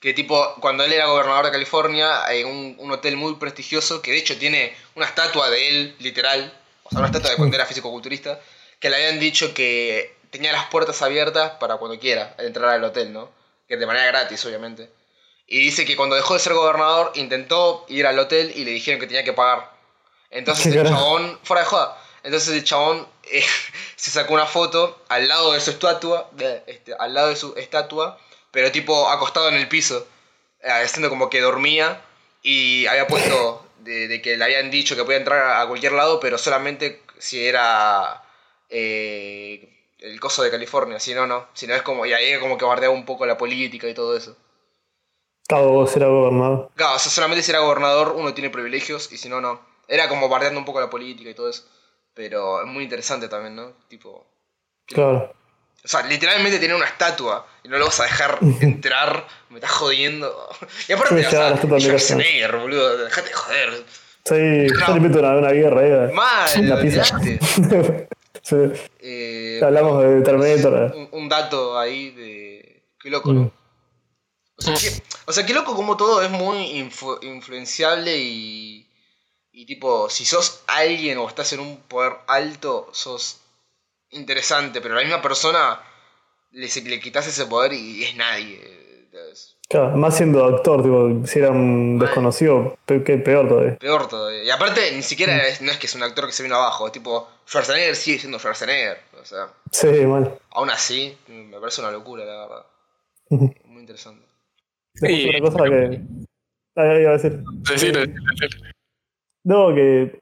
S1: Que tipo, cuando él era gobernador de California, en un, un hotel muy prestigioso, que de hecho tiene una estatua de él, literal, o sea, una estatua de cuando era físico-culturista, que le habían dicho que tenía las puertas abiertas para cuando quiera entrar al hotel, ¿no? Que de manera gratis, obviamente. Y dice que cuando dejó de ser gobernador, intentó ir al hotel y le dijeron que tenía que pagar. Entonces
S3: ¿Qué
S1: el
S3: carajo?
S1: chabón, fuera de joda, entonces el chabón eh, se sacó una foto al lado de su estatua, este, al lado de su estatua, pero tipo acostado en el piso, eh, haciendo como que dormía y había puesto de, de que le habían dicho que podía entrar a cualquier lado, pero solamente si era eh, el coso de California, si no, no, si no es como, y ahí como que bardeaba un poco la política y todo eso.
S3: Cabo vos era gobernador.
S1: Claro, o sea, solamente si era gobernador uno tiene privilegios y si no, no. Era como bardeando un poco la política y todo eso. Pero es muy interesante también, ¿no? Tipo.
S3: Claro.
S1: O sea, literalmente tiene una estatua y no lo vas a dejar entrar. Me estás jodiendo. Y aparte,
S3: Sí,
S1: o sea. Schwarzenegger, boludo. Dejate de joder.
S3: Sí,
S1: No.
S3: yo le meto una, una guerra ahí.
S1: Mal,
S3: La pizza. Sí,
S1: Eh,
S3: hablamos de Terminator.
S1: un, un dato ahí de. Qué loco,
S3: Mm.
S1: ¿no? O sea, qué, o sea, qué loco como todo es muy influ- influenciable y. Y tipo, si sos alguien o estás en un poder alto, sos interesante, pero a la misma persona le, le quitas ese poder y es nadie. ¿sabes?
S3: Claro, más siendo actor, tipo, si era un desconocido, pe- que peor todavía.
S1: Peor todavía. Y aparte, ni siquiera es- no es que es un actor que se vino abajo, es tipo, Schwarzenegger sigue siendo Schwarzenegger. O sea,
S3: Sí, mal.
S1: aún así, me parece una locura, la verdad. Muy interesante.
S2: Y-
S3: otra cosa que. Ah, iba a decir.
S2: Decilo, decilo.
S3: No, que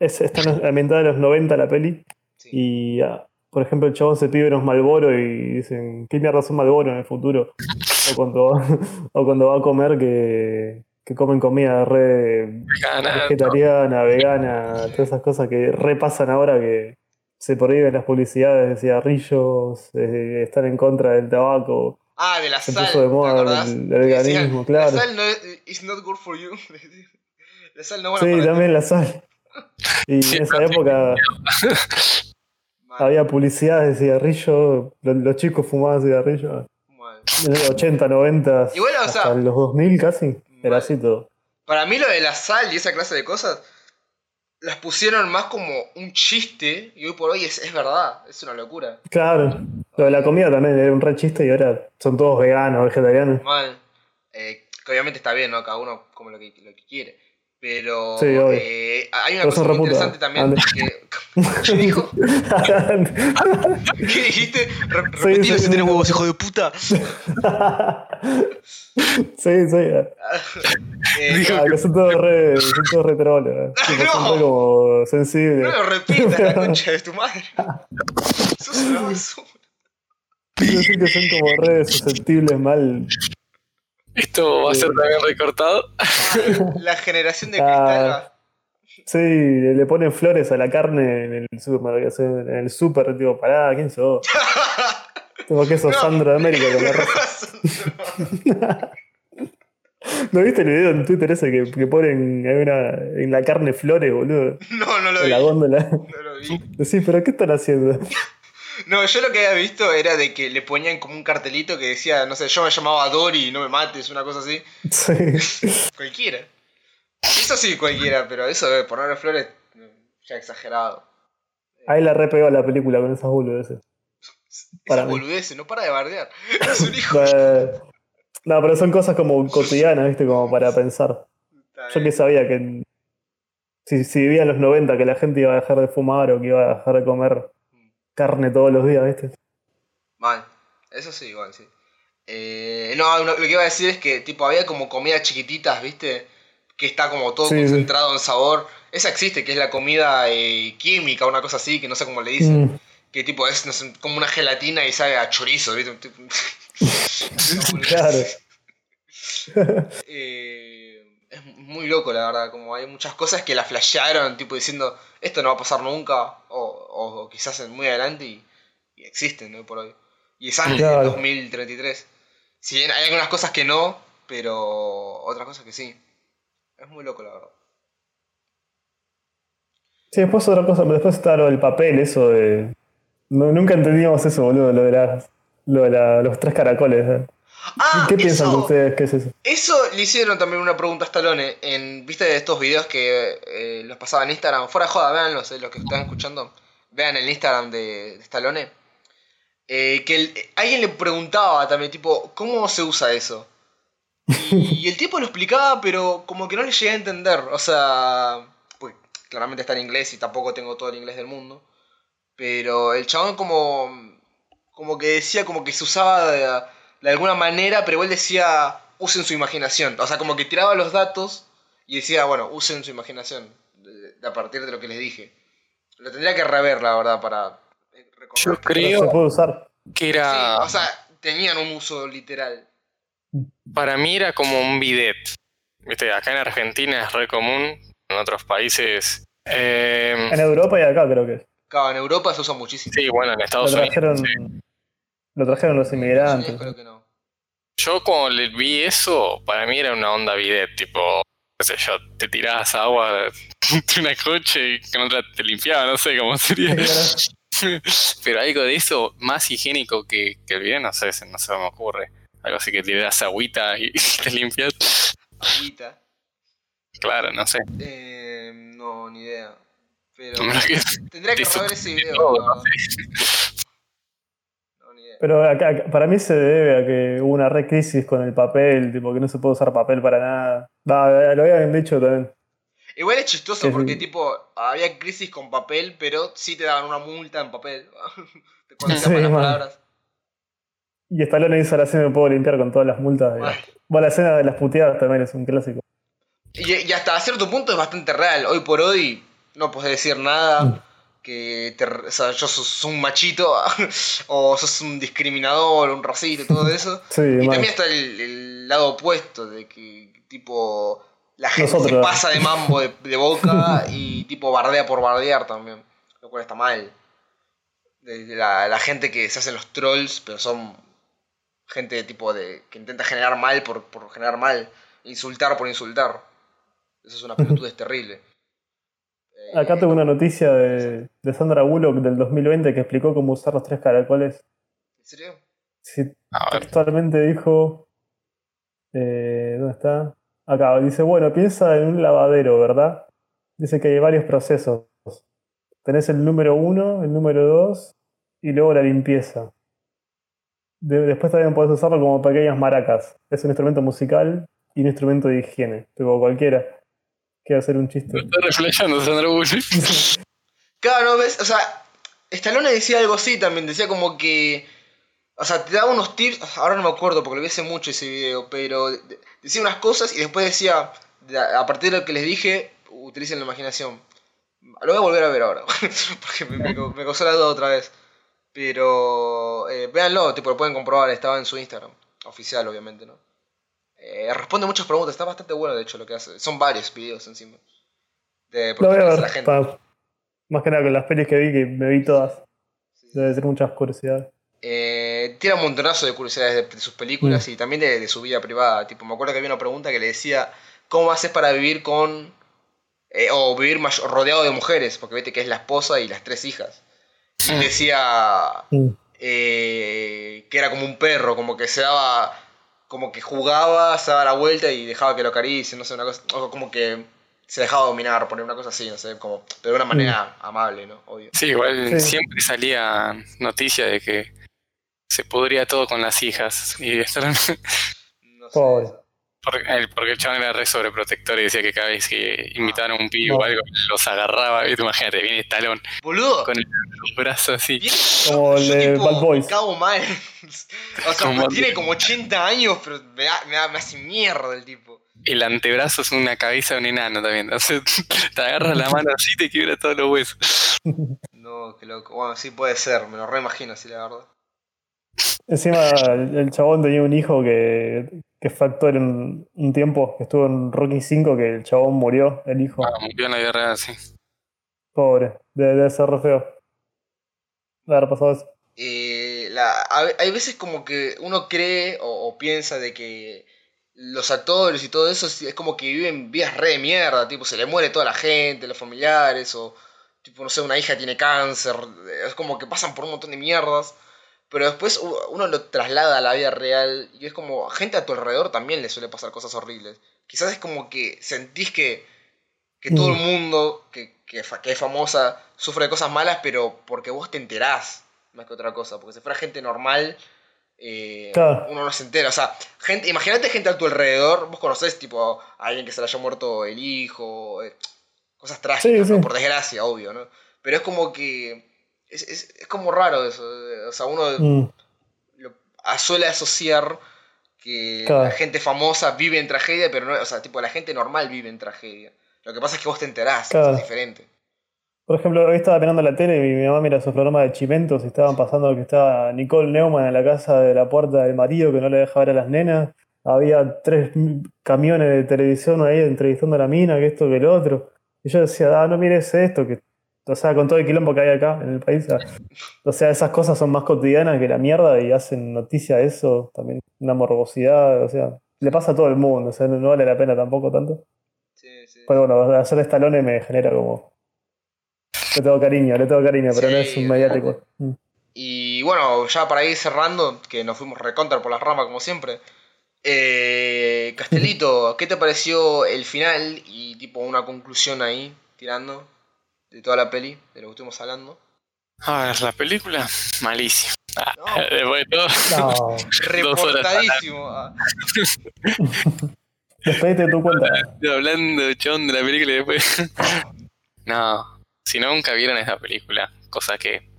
S3: es, está ambientada en los 90 la peli.
S1: Sí.
S3: Y, ah, por ejemplo, el chabón se pide unos Malboro y dicen, ¿qué mierda son Malboro en el futuro? O cuando, o cuando va a comer que, que comen comida re vegetariana, vegana, todas esas cosas que repasan ahora que se prohíben las publicidades de cigarrillos, eh, están en contra del tabaco.
S1: Ah, de la
S3: Se
S1: sal.
S3: puso de moda el- el veganismo, claro.
S1: La sal no es it's not good for you. La sal no
S3: Sí,
S1: buena para
S3: también la sal. Y
S2: Sí,
S3: en esa
S2: sí.
S3: época había publicidad de cigarrillos, los, los chicos fumaban cigarrillos.
S1: mal.
S3: En los 80, 90,
S1: Igual, o sea-
S3: hasta los 2000 casi, era
S1: Mal.
S3: así todo.
S1: Para mí lo de la sal y esa clase de cosas las pusieron más como un chiste y hoy por hoy es, es verdad, es una locura.
S3: Claro, lo de la comida también era un re chiste y ahora son todos veganos, vegetarianos.
S1: Mal. Eh, que obviamente está bien, ¿no? Cada uno come lo que, lo que quiere. Pero
S3: Sí,
S1: eh, hay una
S3: Pero
S1: cosa
S3: son
S1: muy interesante también que... ¿Qué dijo? ¿Qué dijiste? Re- repetilo
S3: sí,
S1: si
S3: sí,
S1: tenés
S3: sí.
S1: huevos, hijo de puta.
S3: sí, sí.
S1: Eh,
S2: Dijo-
S3: Ah, que son todos re, son todos re trolos, eh.
S1: No.
S3: Son como sensibles.
S1: no lo repitas, la concha de tu madre. Sos una basura.
S3: Quiero decir que son como re susceptibles mal.
S2: Esto va a ser también recortado.
S1: La generación de
S3: Ah.
S1: cristal va.
S3: Sí, le ponen flores a la carne en el supermercado, en el super, digo, pará, ¿quién sos? Tengo que sos
S1: No.
S3: Sandro de América con la rosa. ¿No viste el video en Twitter ese que, que ponen en, una- en la carne flores, boludo?
S1: No, no lo
S3: En
S1: vi.
S3: la góndola.
S1: No lo vi.
S3: Sí, pero ¿qué están haciendo?
S1: No, yo lo que había visto era de que le ponían como un cartelito que decía, no sé, yo me llamaba Dory, no me mates, una cosa así.
S3: Sí.
S1: Cualquiera. Eso sí, cualquiera, pero eso de ponerle flores, ya exagerado.
S3: Ahí la repegó la película con esas boludeces. Para
S1: Esa
S3: mí.
S1: boludez, no para de bardear. Es un hijo.
S3: No, pero son cosas como cotidianas, ¿viste? Como para pensar. Yo que sabía que si, si vivía en los 90 que la gente iba a dejar de fumar o que iba a dejar de comer carne todos los días, ¿viste?
S1: Mal. Eso sí, igual, sí. Eh, no, lo que iba a decir es que tipo había como comidas chiquititas, ¿viste? Que está como todo
S3: Sí, sí.
S1: concentrado en sabor. Esa existe, que es la comida eh, química, una cosa así, que no sé cómo le dicen.
S3: Mm,
S1: Que tipo es no sé, como una gelatina y sabe a chorizo, ¿viste?
S3: Claro.
S1: Eh, muy loco, la verdad. Como hay muchas cosas que la flashearon, tipo diciendo, esto no va a pasar nunca, o, o- o quizás en muy adelante, y, y existen, ¿no? Por hoy. Y es antes
S3: Claro.
S1: del 2033. Si bien hay algunas cosas que no, pero otras cosas que sí. Es muy loco, la verdad.
S3: Sí, después otra cosa, después está lo del papel, eso de. no- nunca entendíamos eso, boludo, lo de, las, lo de la- los tres caracoles. ¿eh?
S1: Ah,
S3: ¿Qué piensan
S1: eso,
S3: ustedes? ¿Qué es eso?
S1: Eso le hicieron también una pregunta a Stallone. En, ¿Viste de estos videos que eh, los pasaba en Instagram? Fuera de joda, veanlos, eh, los que están escuchando. Vean el Instagram de, de Stallone. Eh, que el- alguien le preguntaba también, tipo, ¿cómo se usa eso? Y, y el tipo lo explicaba, pero como que no le llegué a entender. O sea, pues claramente está en inglés y tampoco tengo todo el inglés del mundo. Pero el chabón como, como que decía como que se usaba de, de alguna manera, pero igual decía, usen su imaginación. O sea, como que tiraba los datos y decía, bueno, usen su imaginación de- de- a partir de lo que les dije. Lo tendría que rever, la verdad, para recordar.
S2: Yo creo
S3: se puede usar.
S2: que
S1: Sí,
S2: era.
S1: o sea, tenían un uso literal.
S2: Para mí era como un bidet. Viste, acá en Argentina es re común, en otros países. eh,
S3: En Europa y acá creo que es.
S1: Claro, en Europa se usa muchísimo.
S2: sí, bueno, en
S3: Lo
S2: Estados Unidos.
S3: trajeron,
S2: sí.
S3: Lo trajeron los inmigrantes.
S1: creo que no.
S2: Yo cuando le vi eso, para mí era una onda bidet, tipo, qué sé yo, te tirabas agua de una coche y con otra te limpiaba, no sé cómo sería. Pero algo de eso más higiénico que, que el bidet, no sé, no se me ocurre. Algo así que tiras agüita y te limpias.
S1: Agüita.
S2: Claro, no sé.
S1: Eh, no, ni idea. Pero tendría que rever ese video.
S2: todo, no.
S3: Pero acá, para mí se debe a que hubo una re crisis con el papel, tipo que no se puede usar papel para nada. Va, lo habían dicho también.
S1: Igual es chistoso porque
S3: sí.
S1: tipo había crisis con papel, pero sí te daban una multa en papel. Cuando
S3: Sí,
S1: las
S3: man.
S1: palabras.
S3: Y Stallone hizo la escena me puedo limpiar con todas las multas.
S1: Mal.
S3: Bueno, la escena de las puteadas también es un clásico.
S1: Y, y hasta cierto punto es bastante real. Hoy por hoy no puedes decir
S3: Mm.
S1: nada. Que te, o sea, yo sos un machito o sos un discriminador, un racista todo eso.
S3: Sí,
S1: Y también está el, el lado opuesto de que tipo la gente se pasa de mambo de, de boca y tipo bardea por bardear también, lo cual está mal. De, de la, la gente que se hacen los trolls, pero son gente tipo de que intenta generar mal por, por generar mal, insultar por insultar. Eso es una pelotudez terrible.
S3: Acá tengo una noticia de, de Sandra Bullock del 2020 que explicó cómo usar los tres caracoles.
S1: ¿En serio?
S3: Sí,
S2: A ver,
S3: textualmente dijo. eh, ¿Dónde está? Acá, dice, bueno, piensa en un lavadero, ¿verdad? Dice que hay varios procesos. Tenés el número uno, el número dos y luego la limpieza. De- después también podés usarlo como pequeñas maracas. Es un instrumento musical y un instrumento de higiene. Tipo cualquiera. Quiero hacer un chiste.
S2: está reflejando Sandra Bullock.
S1: Claro, ¿no ves? O sea, Stallone decía algo así también, decía como que... O sea, te daba unos tips, ahora no me acuerdo porque lo vi hace mucho ese video, pero de- decía unas cosas y después decía, de- a partir de lo que les dije, utilicen la imaginación. Lo voy a volver a ver ahora, porque me, me, me causó la duda otra vez. Pero eh, véanlo, tipo, lo pueden comprobar, estaba en su Instagram, oficial obviamente, ¿no? Eh, responde muchas preguntas, está bastante bueno de hecho lo que hace. Son varios videos encima. De
S3: Lo voy a
S1: hace la
S3: ver.
S1: gente.
S3: más que nada con las pelis que vi, que me vi todas.
S1: Sí.
S3: Debe ser muchas curiosidades.
S1: Eh, tira un montonazo de curiosidades de, de sus películas y también de, de su vida privada. Tipo, me acuerdo que había una pregunta que le decía, ¿cómo haces para vivir con... eh, o vivir rodeado de mujeres? Porque vete que es la esposa y las tres hijas. Y decía
S3: Mm.
S1: eh, que era como un perro, como que se daba... Como que jugaba, se daba la vuelta y dejaba que lo acaricien, no sé, una cosa... O como que se dejaba dominar, poner una cosa así, no sé, como... Pero de una manera amable, ¿no? Obvio.
S2: Sí, igual
S3: Sí.
S2: siempre salía noticia de que se podría todo con las hijas. Y estaban-
S1: No sé.
S3: Pobre.
S2: Porque, el, porque el chabón era re sobreprotector y decía que cada vez que invitaban a un pibe
S3: No.
S2: o algo, los agarraba. Y tú imagínate, viene Estalón
S1: Boludo,
S2: con el, los brazos así.
S3: Como el de
S1: tipo,
S3: Bad Boys.
S1: me cago mal. O sea,
S2: Como-
S1: tiene como 80 años, pero me, da- me, da- me hace mierda el tipo.
S2: El antebrazo es una cabeza de un enano también. O sea, te agarras la mano así y te quiebra todos los huesos.
S1: No, qué loco. Bueno, sí puede ser, me lo reimagino así, la verdad.
S3: Encima, el, el chabón tenía un hijo que, que fue actor en un tiempo, que estuvo en Rocky 5, que el chabón murió, el hijo.
S2: Ah, murió en la vida real, sí.
S3: Pobre, debe, debe ser re feo. De haber pasado eso.
S1: Eh, la, hay veces como que uno cree o, o piensa de que los actores y todo eso es como que viven vidas re de mierda, tipo, se le muere toda la gente, los familiares, o tipo, no sé, una hija tiene cáncer, es como que pasan por un montón de mierdas. Pero después uno lo traslada a la vida real y es como, gente a tu alrededor también le suele pasar cosas horribles. Quizás es como que sentís que, que todo el mm. mundo que, que, que, es famosa sufre de cosas malas, pero porque vos te enterás más que otra cosa. Porque si fuera gente normal, eh, uno no se entera. O sea, gente, imagínate gente a tu alrededor, vos conocés tipo a alguien que se le haya muerto el hijo, eh, cosas trágicas, por desgracia, obvio, ¿no? Pero es como que es, es, es como raro eso. O sea, uno mm. lo, suele asociar que la gente famosa vive en tragedia, pero no, o sea, tipo, la gente normal vive en tragedia. Lo que pasa es que vos te enterás, es diferente.
S3: Por ejemplo, hoy estaba mirando la tele y mi mamá mira su programa de chimentos y estaban pasando que estaba Nicole Neumann en la casa de la puerta del marido que no le deja ver a las nenas. Había tres camiones de televisión ahí entrevistando a la mina, que esto, que el otro. Y yo decía, ah, no mires esto, que o sea, con todo el quilombo que hay acá en el país. O sea, esas cosas son más cotidianas que la mierda y hacen noticia de eso. También una morbosidad. O sea, le pasa a todo el mundo. O sea, no, vale la pena tampoco tanto. Sí, sí. Pero bueno, hacer estalones me genera como. Le tengo cariño, le tengo cariño, pero no es un mediático. Mm.
S1: Y bueno, ya para ir cerrando, que nos fuimos recontra por las ramas como siempre. Eh, Castelito, ¿qué te pareció el final y tipo una conclusión ahí, tirando? De toda la peli, de lo que estuvimos hablando?
S2: A ver, la película, malísima. Ah, después de todo,
S1: no. reportadísimo. Ah.
S3: después de tu cuenta.
S2: Hablando, chon, de la película y después. no, si no, nunca vieron esa película, cosa que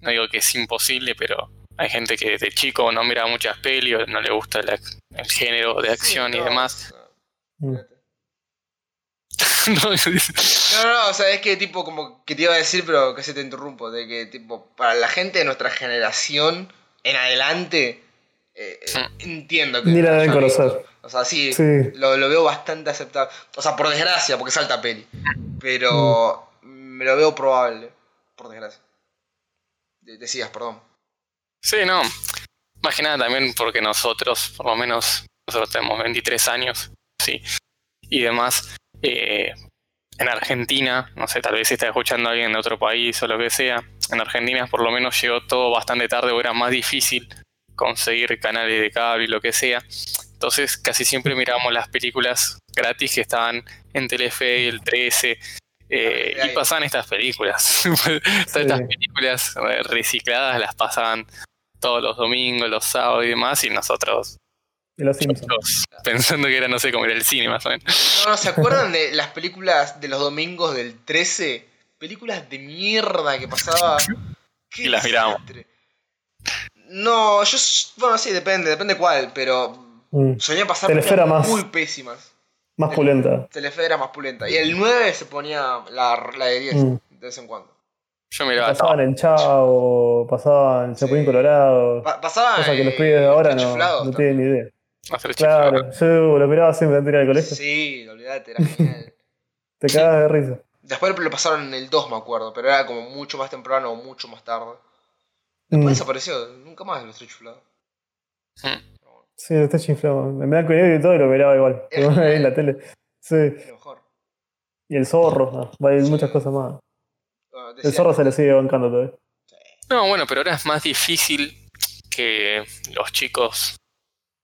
S2: no digo que es imposible, pero hay gente que de chico no mira muchas pelis, no le gusta el género de acción y demás. Mm.
S1: no, no, o sea, es que tipo, como que te iba a decir, pero que se te interrumpo, de que tipo, para la gente de nuestra generación en adelante, eh, entiendo que...
S3: Ni la deben conocer.
S1: O sea, sí, Lo, veo bastante aceptable. O sea, por desgracia, porque salta peli. Pero hmm. me lo veo probable, por desgracia. Decías, perdón.
S2: Sí, no. Más que nada también porque nosotros, por lo menos, nosotros tenemos 23 años, sí. Y demás, eh, en Argentina, no sé, tal vez está escuchando a alguien de otro país o lo que sea, en Argentina por lo menos llegó todo bastante tarde o era más difícil conseguir canales de cable y lo que sea. Entonces casi siempre miramos las películas gratis que estaban en Telefe, el 13, eh, y pasaban estas películas. estas películas eh, recicladas las pasaban todos los domingos, los sábados y demás, y nosotros
S3: los Simpsons.
S2: Pensando que era, no sé, como era el cine más o menos.
S1: No, ¿se acuerdan de las películas de los domingos del 13? Películas de mierda que pasaba.
S2: y las miramos.
S1: No, yo. Bueno, sí, depende, depende cuál, pero. Mm. Solía pasar
S3: Telefera
S1: más, muy pésimas.
S3: Más pulenta.
S1: Telefera más pulenta. Y el 9 se ponía la, la de 10 mm. de vez en cuando.
S2: Yo miraba.
S3: Pasaban en Chavo, pasaban en Chapulín Colorado.
S1: pasaban.
S3: Cosa que los pibes de ahora no, no tienen ni idea. Claro, yo lo miraba siempre antes de ir al colegio.
S1: Sí, olvídate, era genial.
S3: Te cagas de risa.
S1: Después lo pasaron en el 2, me acuerdo, pero era como mucho más temprano o mucho más tarde. Después mm. desapareció, nunca más lo estoy chiflado.
S3: Hmm. Sí, lo estoy chiflado. Me da cuidado y todo y lo miraba igual. en la tele. Sí. mejor. Y el zorro, no, hay muchas cosas más. el zorro se le sigue bancando todavía.
S2: No, bueno, pero ahora es más difícil que los chicos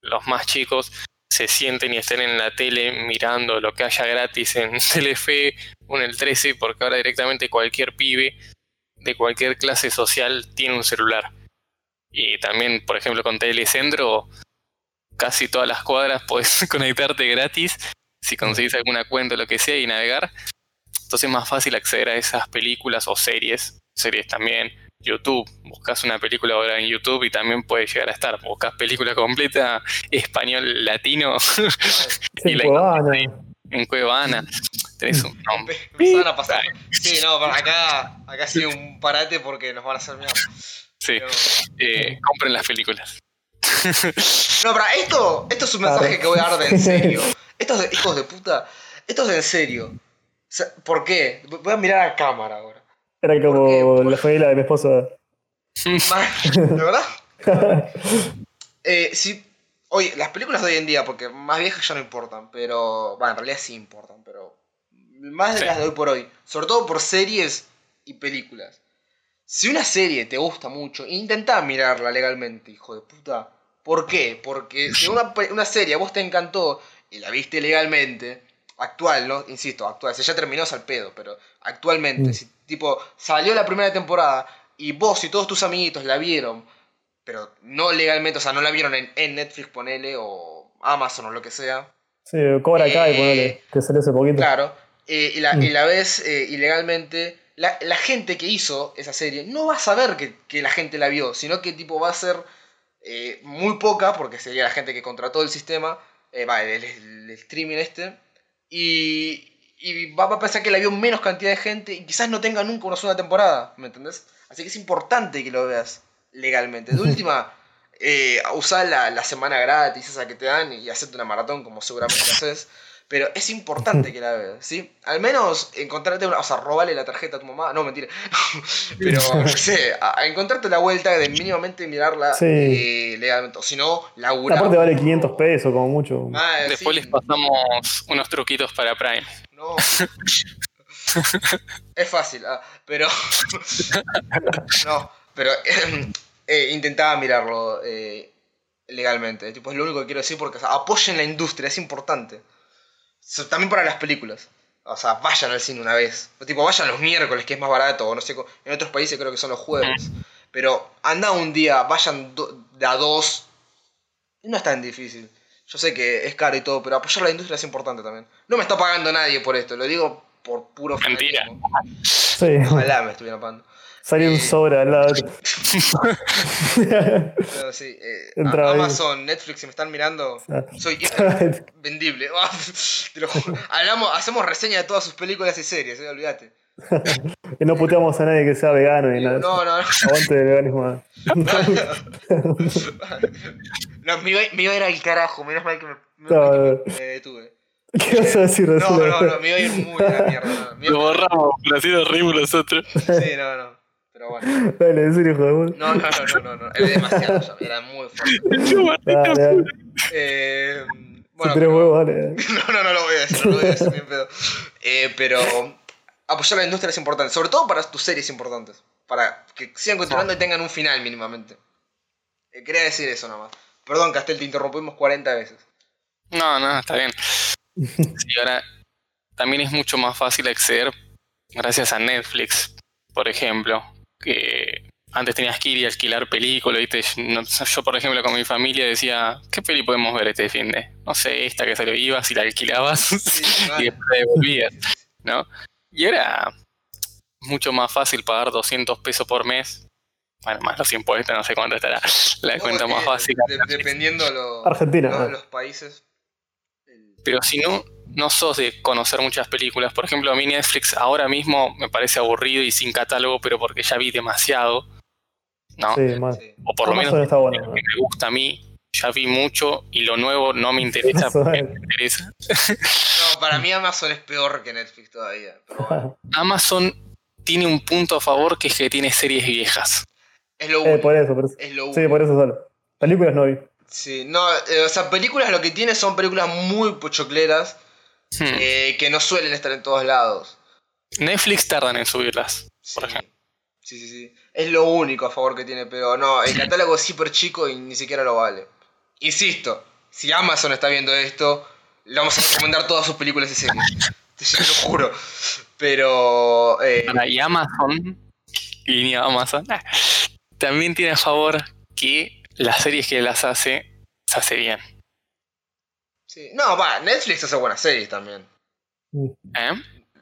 S2: los más chicos se sienten y estén en la tele mirando lo que haya gratis en Telefe o en el 13, porque ahora directamente cualquier pibe de cualquier clase social tiene un celular. Y también, por ejemplo, con Telecentro, casi todas las cuadras puedes conectarte gratis si conseguís alguna cuenta o lo que sea y navegar. Entonces es más fácil acceder a esas películas o series, series también, YouTube, buscas una película ahora en YouTube y también puede llegar a estar. Buscas película completa, español, latino,
S3: y la
S2: en Cuevana. Tenés un
S1: nombre. a pasar. Sí, no, acá, acá sí un parate porque nos van a hacer miedo.
S2: Sí, eh, compren las películas.
S1: No, pero esto, esto es un mensaje que voy a dar de en serio. Estos hijos de puta, esto es en serio. ¿Por qué? Voy a mirar a cámara ahora.
S3: Era como la familia de mi esposa.
S1: ¿De verdad? eh, si, Hoy, las películas de hoy en día, porque más viejas ya no importan, pero. Bueno, en realidad sí importan, pero. Más de
S2: Sí.
S1: las de hoy por hoy. Sobre todo por series y películas. Si una serie te gusta mucho, intentá mirarla legalmente, hijo de puta. ¿Por qué? Porque si una, una serie a vos te encantó y la viste legalmente, actual, ¿no? Insisto, actual, si ya terminó es al pedo, pero actualmente,
S3: Mm.
S1: si tipo salió la primera temporada y vos y todos tus amiguitos la vieron, pero no legalmente, o sea, no la vieron en, en Netflix, ponele, o Amazon o lo que sea,
S3: Sí, Cobra Kai,
S1: Eh,
S3: ponele, que salió hace poquito.
S1: Claro, eh, y, la,
S3: Mm.
S1: y la ves eh, ilegalmente, la, la gente que hizo esa serie no va a saber que, que la gente la vio, sino que tipo va a ser eh, muy poca, porque sería la gente que contrató el sistema, va, el, el- el streaming este, y, y va a pensar que la vio menos cantidad de gente y quizás no tenga nunca una segunda temporada, ¿me entendés? Así que es importante que lo veas legalmente. De última, eh, usar la, la semana gratis esa que te dan y hacerte una maratón como seguramente haces. Pero es importante que la veas, ¿sí? Al menos encontrarte una. O sea, robarle la tarjeta a tu mamá. No, mentira. Pero, no sé, a, a encontrarte la vuelta de mínimamente mirarla
S3: Sí.
S1: eh, legalmente. O si no, laburar.
S3: Aparte vale 500 pesos como mucho.
S1: Ah,
S2: Después
S1: sí,
S2: les pasamos unos truquitos para Prime.
S1: No. es fácil, ah, pero. no, pero eh, intentaba mirarlo eh, legalmente. Tipo, es lo único que quiero decir porque o sea, apoyen la industria, es importante. También para las películas. O sea, vayan al cine una vez. O tipo, vayan los miércoles, que es más barato. O no sé, en otros países creo que son los jueves. Pero anda un día, vayan do- de a dos. No es tan difícil. Yo sé que es caro y todo, pero apoyar la industria es importante también. No me está pagando nadie por esto, lo digo por puro
S2: Mentira.
S1: fanatismo.
S3: Sí,
S1: Ojalá me estuvieran pagando.
S3: salió un
S1: Eh.
S3: sobre al lado.
S1: Pero sí, eh,
S3: ahí.
S1: Amazon, Netflix, si me están mirando, soy vendible. Te lo juro. Hablamos, hacemos reseña de todas sus películas y series, eh, olvídate.
S3: y no puteamos a nadie que sea vegano ni nada.
S1: No, no, no.
S3: Aguante el veganismo.
S1: No, me iba, me iba a ir al carajo, menos mal que me, menos que me, detuve.
S3: ¿Qué vas a decir
S1: No, no, no, me iba a ir muy a la mierda. No,
S2: Lo borramos, pero así reímos nosotros.
S1: Sí, no, no. Pero bueno.
S3: Dale, en serio, hijo de puta.
S1: No, no, no, no, no, no. Era demasiado ya, era muy fuerte.
S3: Dale, dale.
S1: Eh,
S3: si
S1: bueno,
S3: tenés
S1: pero-
S3: huevos, dale.
S1: no, no, no lo voy a decir, no lo voy a decir bien pedo. Eh, pero apoyar a la industria es importante, sobre todo para tus series importantes. Para que sigan continuando y tengan un final mínimamente. Eh, quería decir eso nomás. Perdón, Castel, te interrumpimos 40 veces.
S2: No, no, está bien. Sí, ahora también es mucho más fácil acceder gracias a Netflix, por ejemplo, que antes tenías que ir y alquilar películas, ¿viste? No- yo, por ejemplo, con mi familia decía, ¿qué peli podemos ver este fin de? No sé, esta que salió, ibas y la alquilabas
S1: Sí,
S2: y después la devolvías, ¿no? Y ahora mucho más fácil pagar 200 pesos por mes, bueno, más los impuestos, no sé cuánto estará la cuenta más
S1: eh,
S2: básica.
S1: de- dependiendo lo,
S3: Argentina,
S1: lo-
S3: ah.
S1: los países.
S2: Pero si no, no sos de conocer muchas películas. Por ejemplo, a mí Netflix ahora mismo me parece aburrido y sin catálogo, pero porque ya vi demasiado. ¿No?
S3: Sí,
S1: sí.
S2: O por lo menos
S3: Amazon está bueno.
S2: lo que me gusta a mí, ya vi mucho y lo nuevo no me interesa
S3: Eso
S2: porque
S3: es.
S2: me interesa.
S1: No, para mí Amazon es peor que Netflix todavía. Pero bueno,
S2: Amazon tiene un punto a favor que es que tiene series viejas.
S1: Es lo
S3: Eh,
S1: único.
S3: por eso, por eso.
S1: Es lo
S3: Sí, por eso solo. Películas no vi.
S1: Sí, no, eh, o sea, películas lo que tiene son películas muy pochocleras
S2: Hmm.
S1: eh, que no suelen estar en todos lados.
S2: Netflix tardan en subirlas, por ejemplo.
S1: Sí, sí, sí. Es lo único a favor que tiene, pero no, el catálogo es súper chico y ni siquiera lo vale. Insisto, si Amazon está viendo esto, le vamos a recomendar todas sus películas y series. Te lo juro. Pero. eh,
S2: y Amazon, línea Amazon, también tiene a favor que las series que las hace, se hace bien.
S1: sí. No, va, Netflix hace buenas series también.
S2: ¿eh?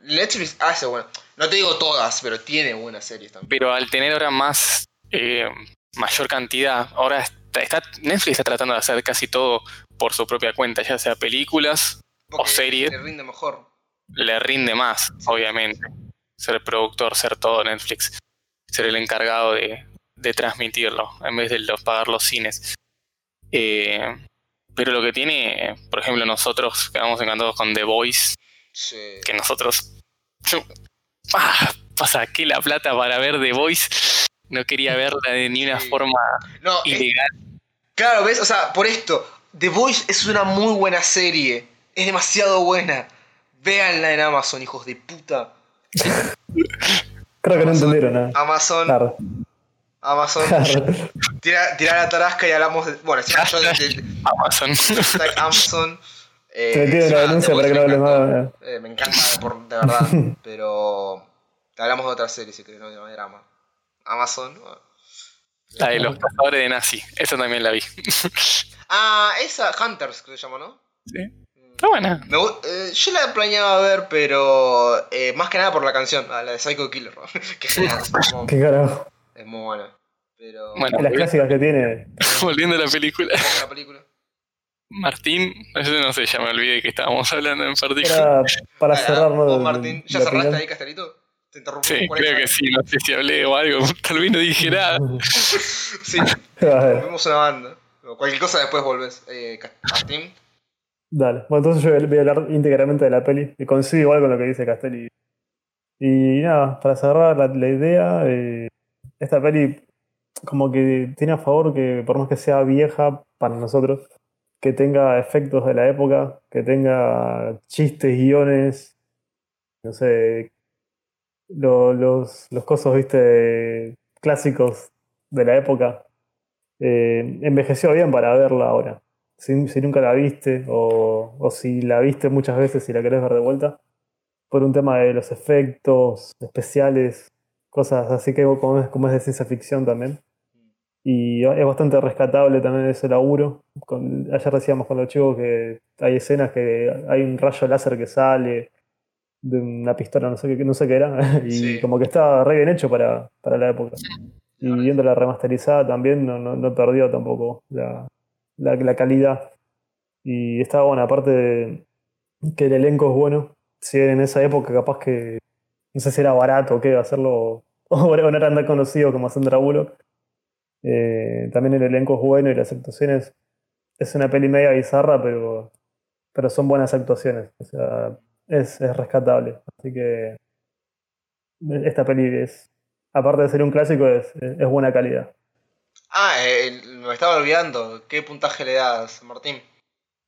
S1: Netflix hace buenas. No te digo todas, pero tiene buenas series también.
S2: Pero al tener ahora más, eh, mayor cantidad, ahora está, está- Netflix está tratando de hacer casi todo por su propia cuenta, ya sea películas,
S1: Porque
S2: series.
S1: Le rinde mejor.
S2: le rinde más, obviamente. Ser productor, ser todo Netflix, ser el encargado de, de transmitirlo en vez de los, pagar los cines. Eh, pero lo que tiene, por ejemplo, nosotros quedamos encantados con The Voice,
S1: Sí.
S2: que nosotros. Yo, ah, saqué la plata para ver The Voice, no quería verla de ni una
S1: Sí.
S2: forma
S1: No,
S2: ilegal.
S1: Claro, ¿ves? O sea, por esto, The Voice es una muy buena serie. Es demasiado buena. Véanla en Amazon, hijos de puta.
S3: Creo que no entendieron nada.
S1: Amazon,
S3: Claro.
S1: Amazon.
S3: Claro.
S1: Tira, tira la tarasca y hablamos de. Bueno, encima yo de,
S2: Amazon.
S1: hashtag Amazon. Eh,
S3: Te la denuncia para que no hables más.
S1: Eh, me encanta, por, de verdad. pero. Te hablamos de otra serie si querés, no de drama. Amazon. bueno.
S2: La de los cazadores de nazi. Esa también la vi.
S1: Ah, esa, Hunters, que se llama, ¿no?
S2: Sí. Está buena.
S1: Me eh, yo la planeaba ver, pero eh, más que nada por la canción, ah, la de Psycho Killer, ¿no? que
S3: ¿Qué carajo?
S1: Es muy buena. Pero.
S2: Bueno.
S3: Las clásicas que tiene.
S2: Volviendo a la película.
S1: ¿cómo es la película?
S2: Martín, no sé, ya me olvidé que estábamos hablando en particular.
S3: Era para
S1: Ah,
S3: cerrar,
S1: Martín, ¿ya
S3: la
S1: cerraste
S3: opinión.
S1: ahí, Castelito? ¿Te interrumpí?
S2: Sí, creo que sí, no sé si hablé o algo, tal vez no dije nada.
S1: Sí,
S3: A ver,
S1: volvimos una banda. O Cualquier cosa después volvés. Eh, Martín.
S3: Dale. Bueno, entonces yo voy a hablar íntegramente de la peli. Y coincido igual con lo que dice Castelli. Y nada, para cerrar la, la idea, eh, esta peli como que tiene a favor que por más que sea vieja para nosotros, que tenga efectos de la época, que tenga chistes, guiones, no sé, lo- los, los cosos, viste, clásicos de la época. Eh, envejeció bien para verla ahora. Si, nunca la viste o, o si la viste muchas veces y la querés ver de vuelta, por un tema de los efectos especiales, cosas así que como es, como es de ciencia ficción también. Y es bastante rescatable también ese laburo. Con, ayer decíamos con los chicos que hay escenas que hay un rayo láser que sale de una pistola, no sé qué, no sé qué era, y
S1: Sí.
S3: como que está re bien hecho para, para la época. Y viendo la remasterizada también no, no, no perdió tampoco la, la, la calidad. Y estaba bueno, aparte de que el elenco es bueno. Si en esa época capaz que no sé si era barato o qué hacerlo, o no era tan conocido como Sandra Bullock. Eh, también el elenco es bueno y las actuaciones es una peli media bizarra, pero, pero son buenas actuaciones. O sea, es, es rescatable. Así que esta peli es, aparte de ser un clásico, es, es buena calidad.
S1: Ah, eh, me estaba olvidando. ¿Qué puntaje le das, Martín?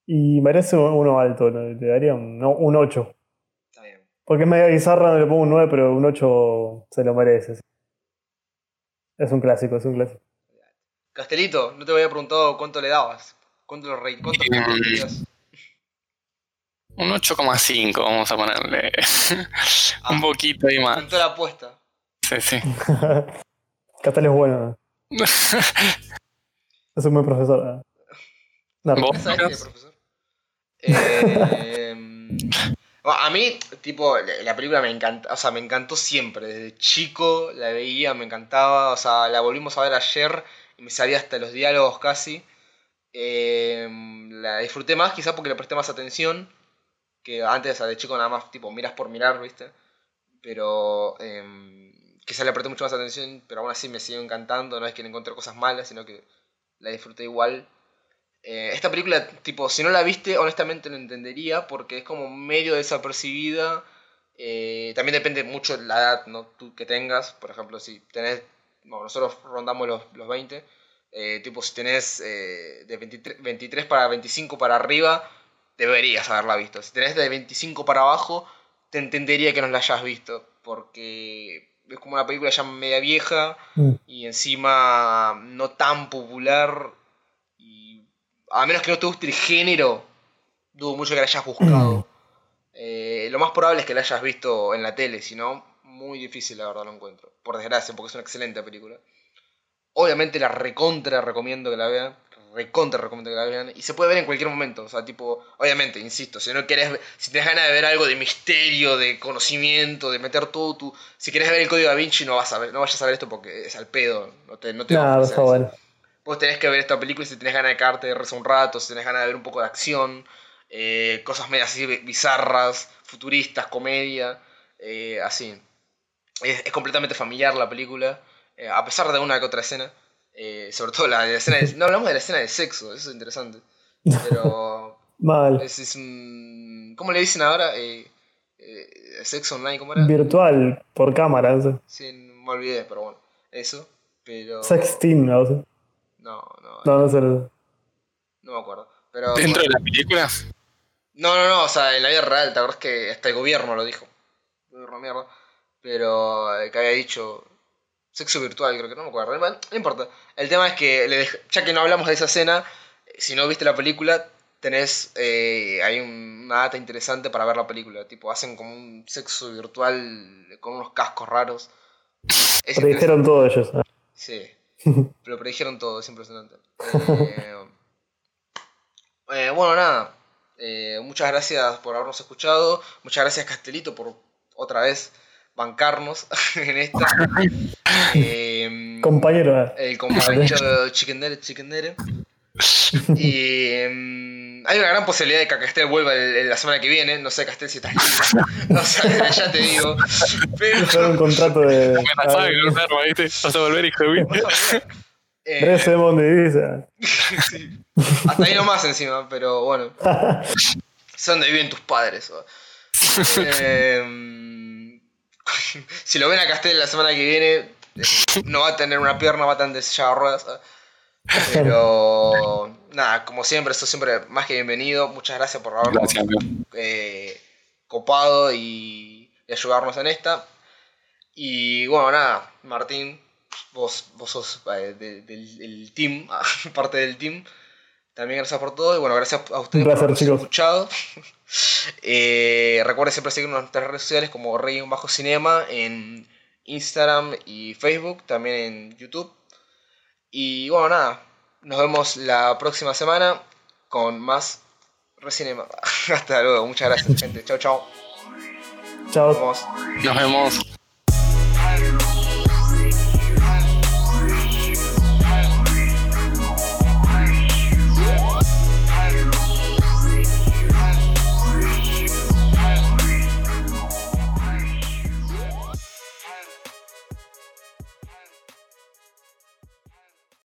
S3: Y merece un- uno alto, le daría un, no, un 8. Porque es media bizarra, no le pongo un 9, pero un 8 se lo merece. sí. Es un clásico, es un clásico.
S1: Castelito, no te había preguntado cuánto le dabas. ¿Cuánto, lo rey, puntos le das?
S2: Un 8,5 vamos a ponerle. un poquito y más.
S1: Aumentó la apuesta.
S2: Sí, sí.
S3: Castel es bueno, es un buen profesor. No,
S2: ¿Vos?
S1: ¿Sabes qué, profesor? Eh, a mí, tipo, la la película me encanta, o sea, me encantó siempre. Desde chico la veía, me encantaba. O sea, la volvimos a ver ayer y me sabía hasta los diálogos casi. Eh, la disfruté más, quizás porque le presté más atención. Que antes, o sea, de chico nada más, tipo, miras por mirar, ¿viste? Pero eh, quizás le presté mucho más atención, pero aún así me sigue encantando. No es que le encontré cosas malas, sino que la disfruté igual. Eh, esta película, tipo, si no la viste, honestamente no entendería porque es como medio desapercibida. Eh, también depende mucho de la edad ¿no? Tú que tengas. Por ejemplo, si tenés. Bueno, nosotros rondamos los, los 20. eh, tipo, si tenés de 23, 23 para 25 para arriba, deberías haberla visto. Si tenés de 25 para abajo, te entendería que no la hayas visto. Porque es como una película ya media vieja
S3: Mm.
S1: y encima no tan popular. A menos que no te guste el género, dudo mucho que la hayas buscado. Eh, lo más probable es que la hayas visto en la tele, si no, muy difícil, la verdad, lo encuentro. Por desgracia, porque es una excelente película. Obviamente la recontra recomiendo que la vean. Recontra recomiendo que la vean. Y se puede ver en cualquier momento. O sea, tipo, obviamente, insisto, si no querés, si tenés ganas de ver algo de misterio, de conocimiento, de meter todo tu. Si querés ver el código da Vinci, no vas a ver, no vayas a ver esto porque es al pedo. No te, no te eso. Vos tenés que ver esta película si tenés ganas de quedarte de risa un rato, si tenés ganas de ver un poco de acción, eh, cosas medio así bizarras, futuristas, comedia, eh, así. Es, es completamente familiar la película, eh, a pesar de una que otra escena, sobre todo la, de la escena de, No hablamos de la escena de sexo, eso es interesante. Pero
S3: Mal.
S1: es, es un... ¿Cómo le dicen ahora? Sexo online, ¿cómo era?
S3: Virtual, por cámara, sé.
S1: Sí, me olvidé, pero bueno, eso. Pero...
S3: Sexting, no
S1: No, me acuerdo. Pero,
S2: ¿Dentro de la película?
S1: No, no, no, o sea, en la vida real, ¿te acuerdas que hasta el gobierno lo dijo? El gobierno mierda. Pero eh, que había dicho sexo virtual, creo que no me acuerdo. Bueno, no importa. El tema es que, le dej- ya que no hablamos de esa escena, si no viste la película, tenés eh, hay un- una data interesante para ver la película. Tipo, hacen como un sexo virtual con unos cascos raros. Es
S3: Predijeron todo ellos. ah.
S1: Sí. Pero predijeron todo, es impresionante. Eh, eh, bueno, nada. Eh, muchas gracias por habernos escuchado. Muchas gracias, Castelito, por otra vez bancarnos en esta.
S3: Compañero,
S1: el compañero Chickendere, Chickendere. Y em, hay una gran posibilidad de que Castel vuelva el- el- la semana que viene. No sé, Castel, si estás libre. No sé, ya te digo. Pero.
S3: Fue un contrato de.
S2: Me que se arma, ¿viste? Vas a volver, hijo de mí.
S1: Eh. Sí. Hasta ahí nomás encima, pero bueno. Sé dónde viven tus padres. Em, si lo ven a Castel la semana que viene, eh, no va a tener una pierna, va a tener silla de ruedas. ¿sabes? Pero nada, como siempre, esto siempre más que bienvenido. Muchas gracias por habernos eh, copado y, y ayudarnos en esta. Y bueno, nada, Martín, vos, vos sos eh, de- del, del team, parte del team. También gracias por todo y bueno, gracias a ustedes
S3: Un placer,
S1: por
S3: chicos.
S1: escuchado. Eh, recuerden siempre seguirnos en nuestras redes sociales como Rey Bajo Cinema en Instagram y Facebook, también en YouTube. Y bueno, nada, nos vemos la próxima semana con más Recinema. Hasta luego, muchas gracias, gente. Chao, chao.
S3: Chao.
S1: Nos vemos.
S2: Nos vemos.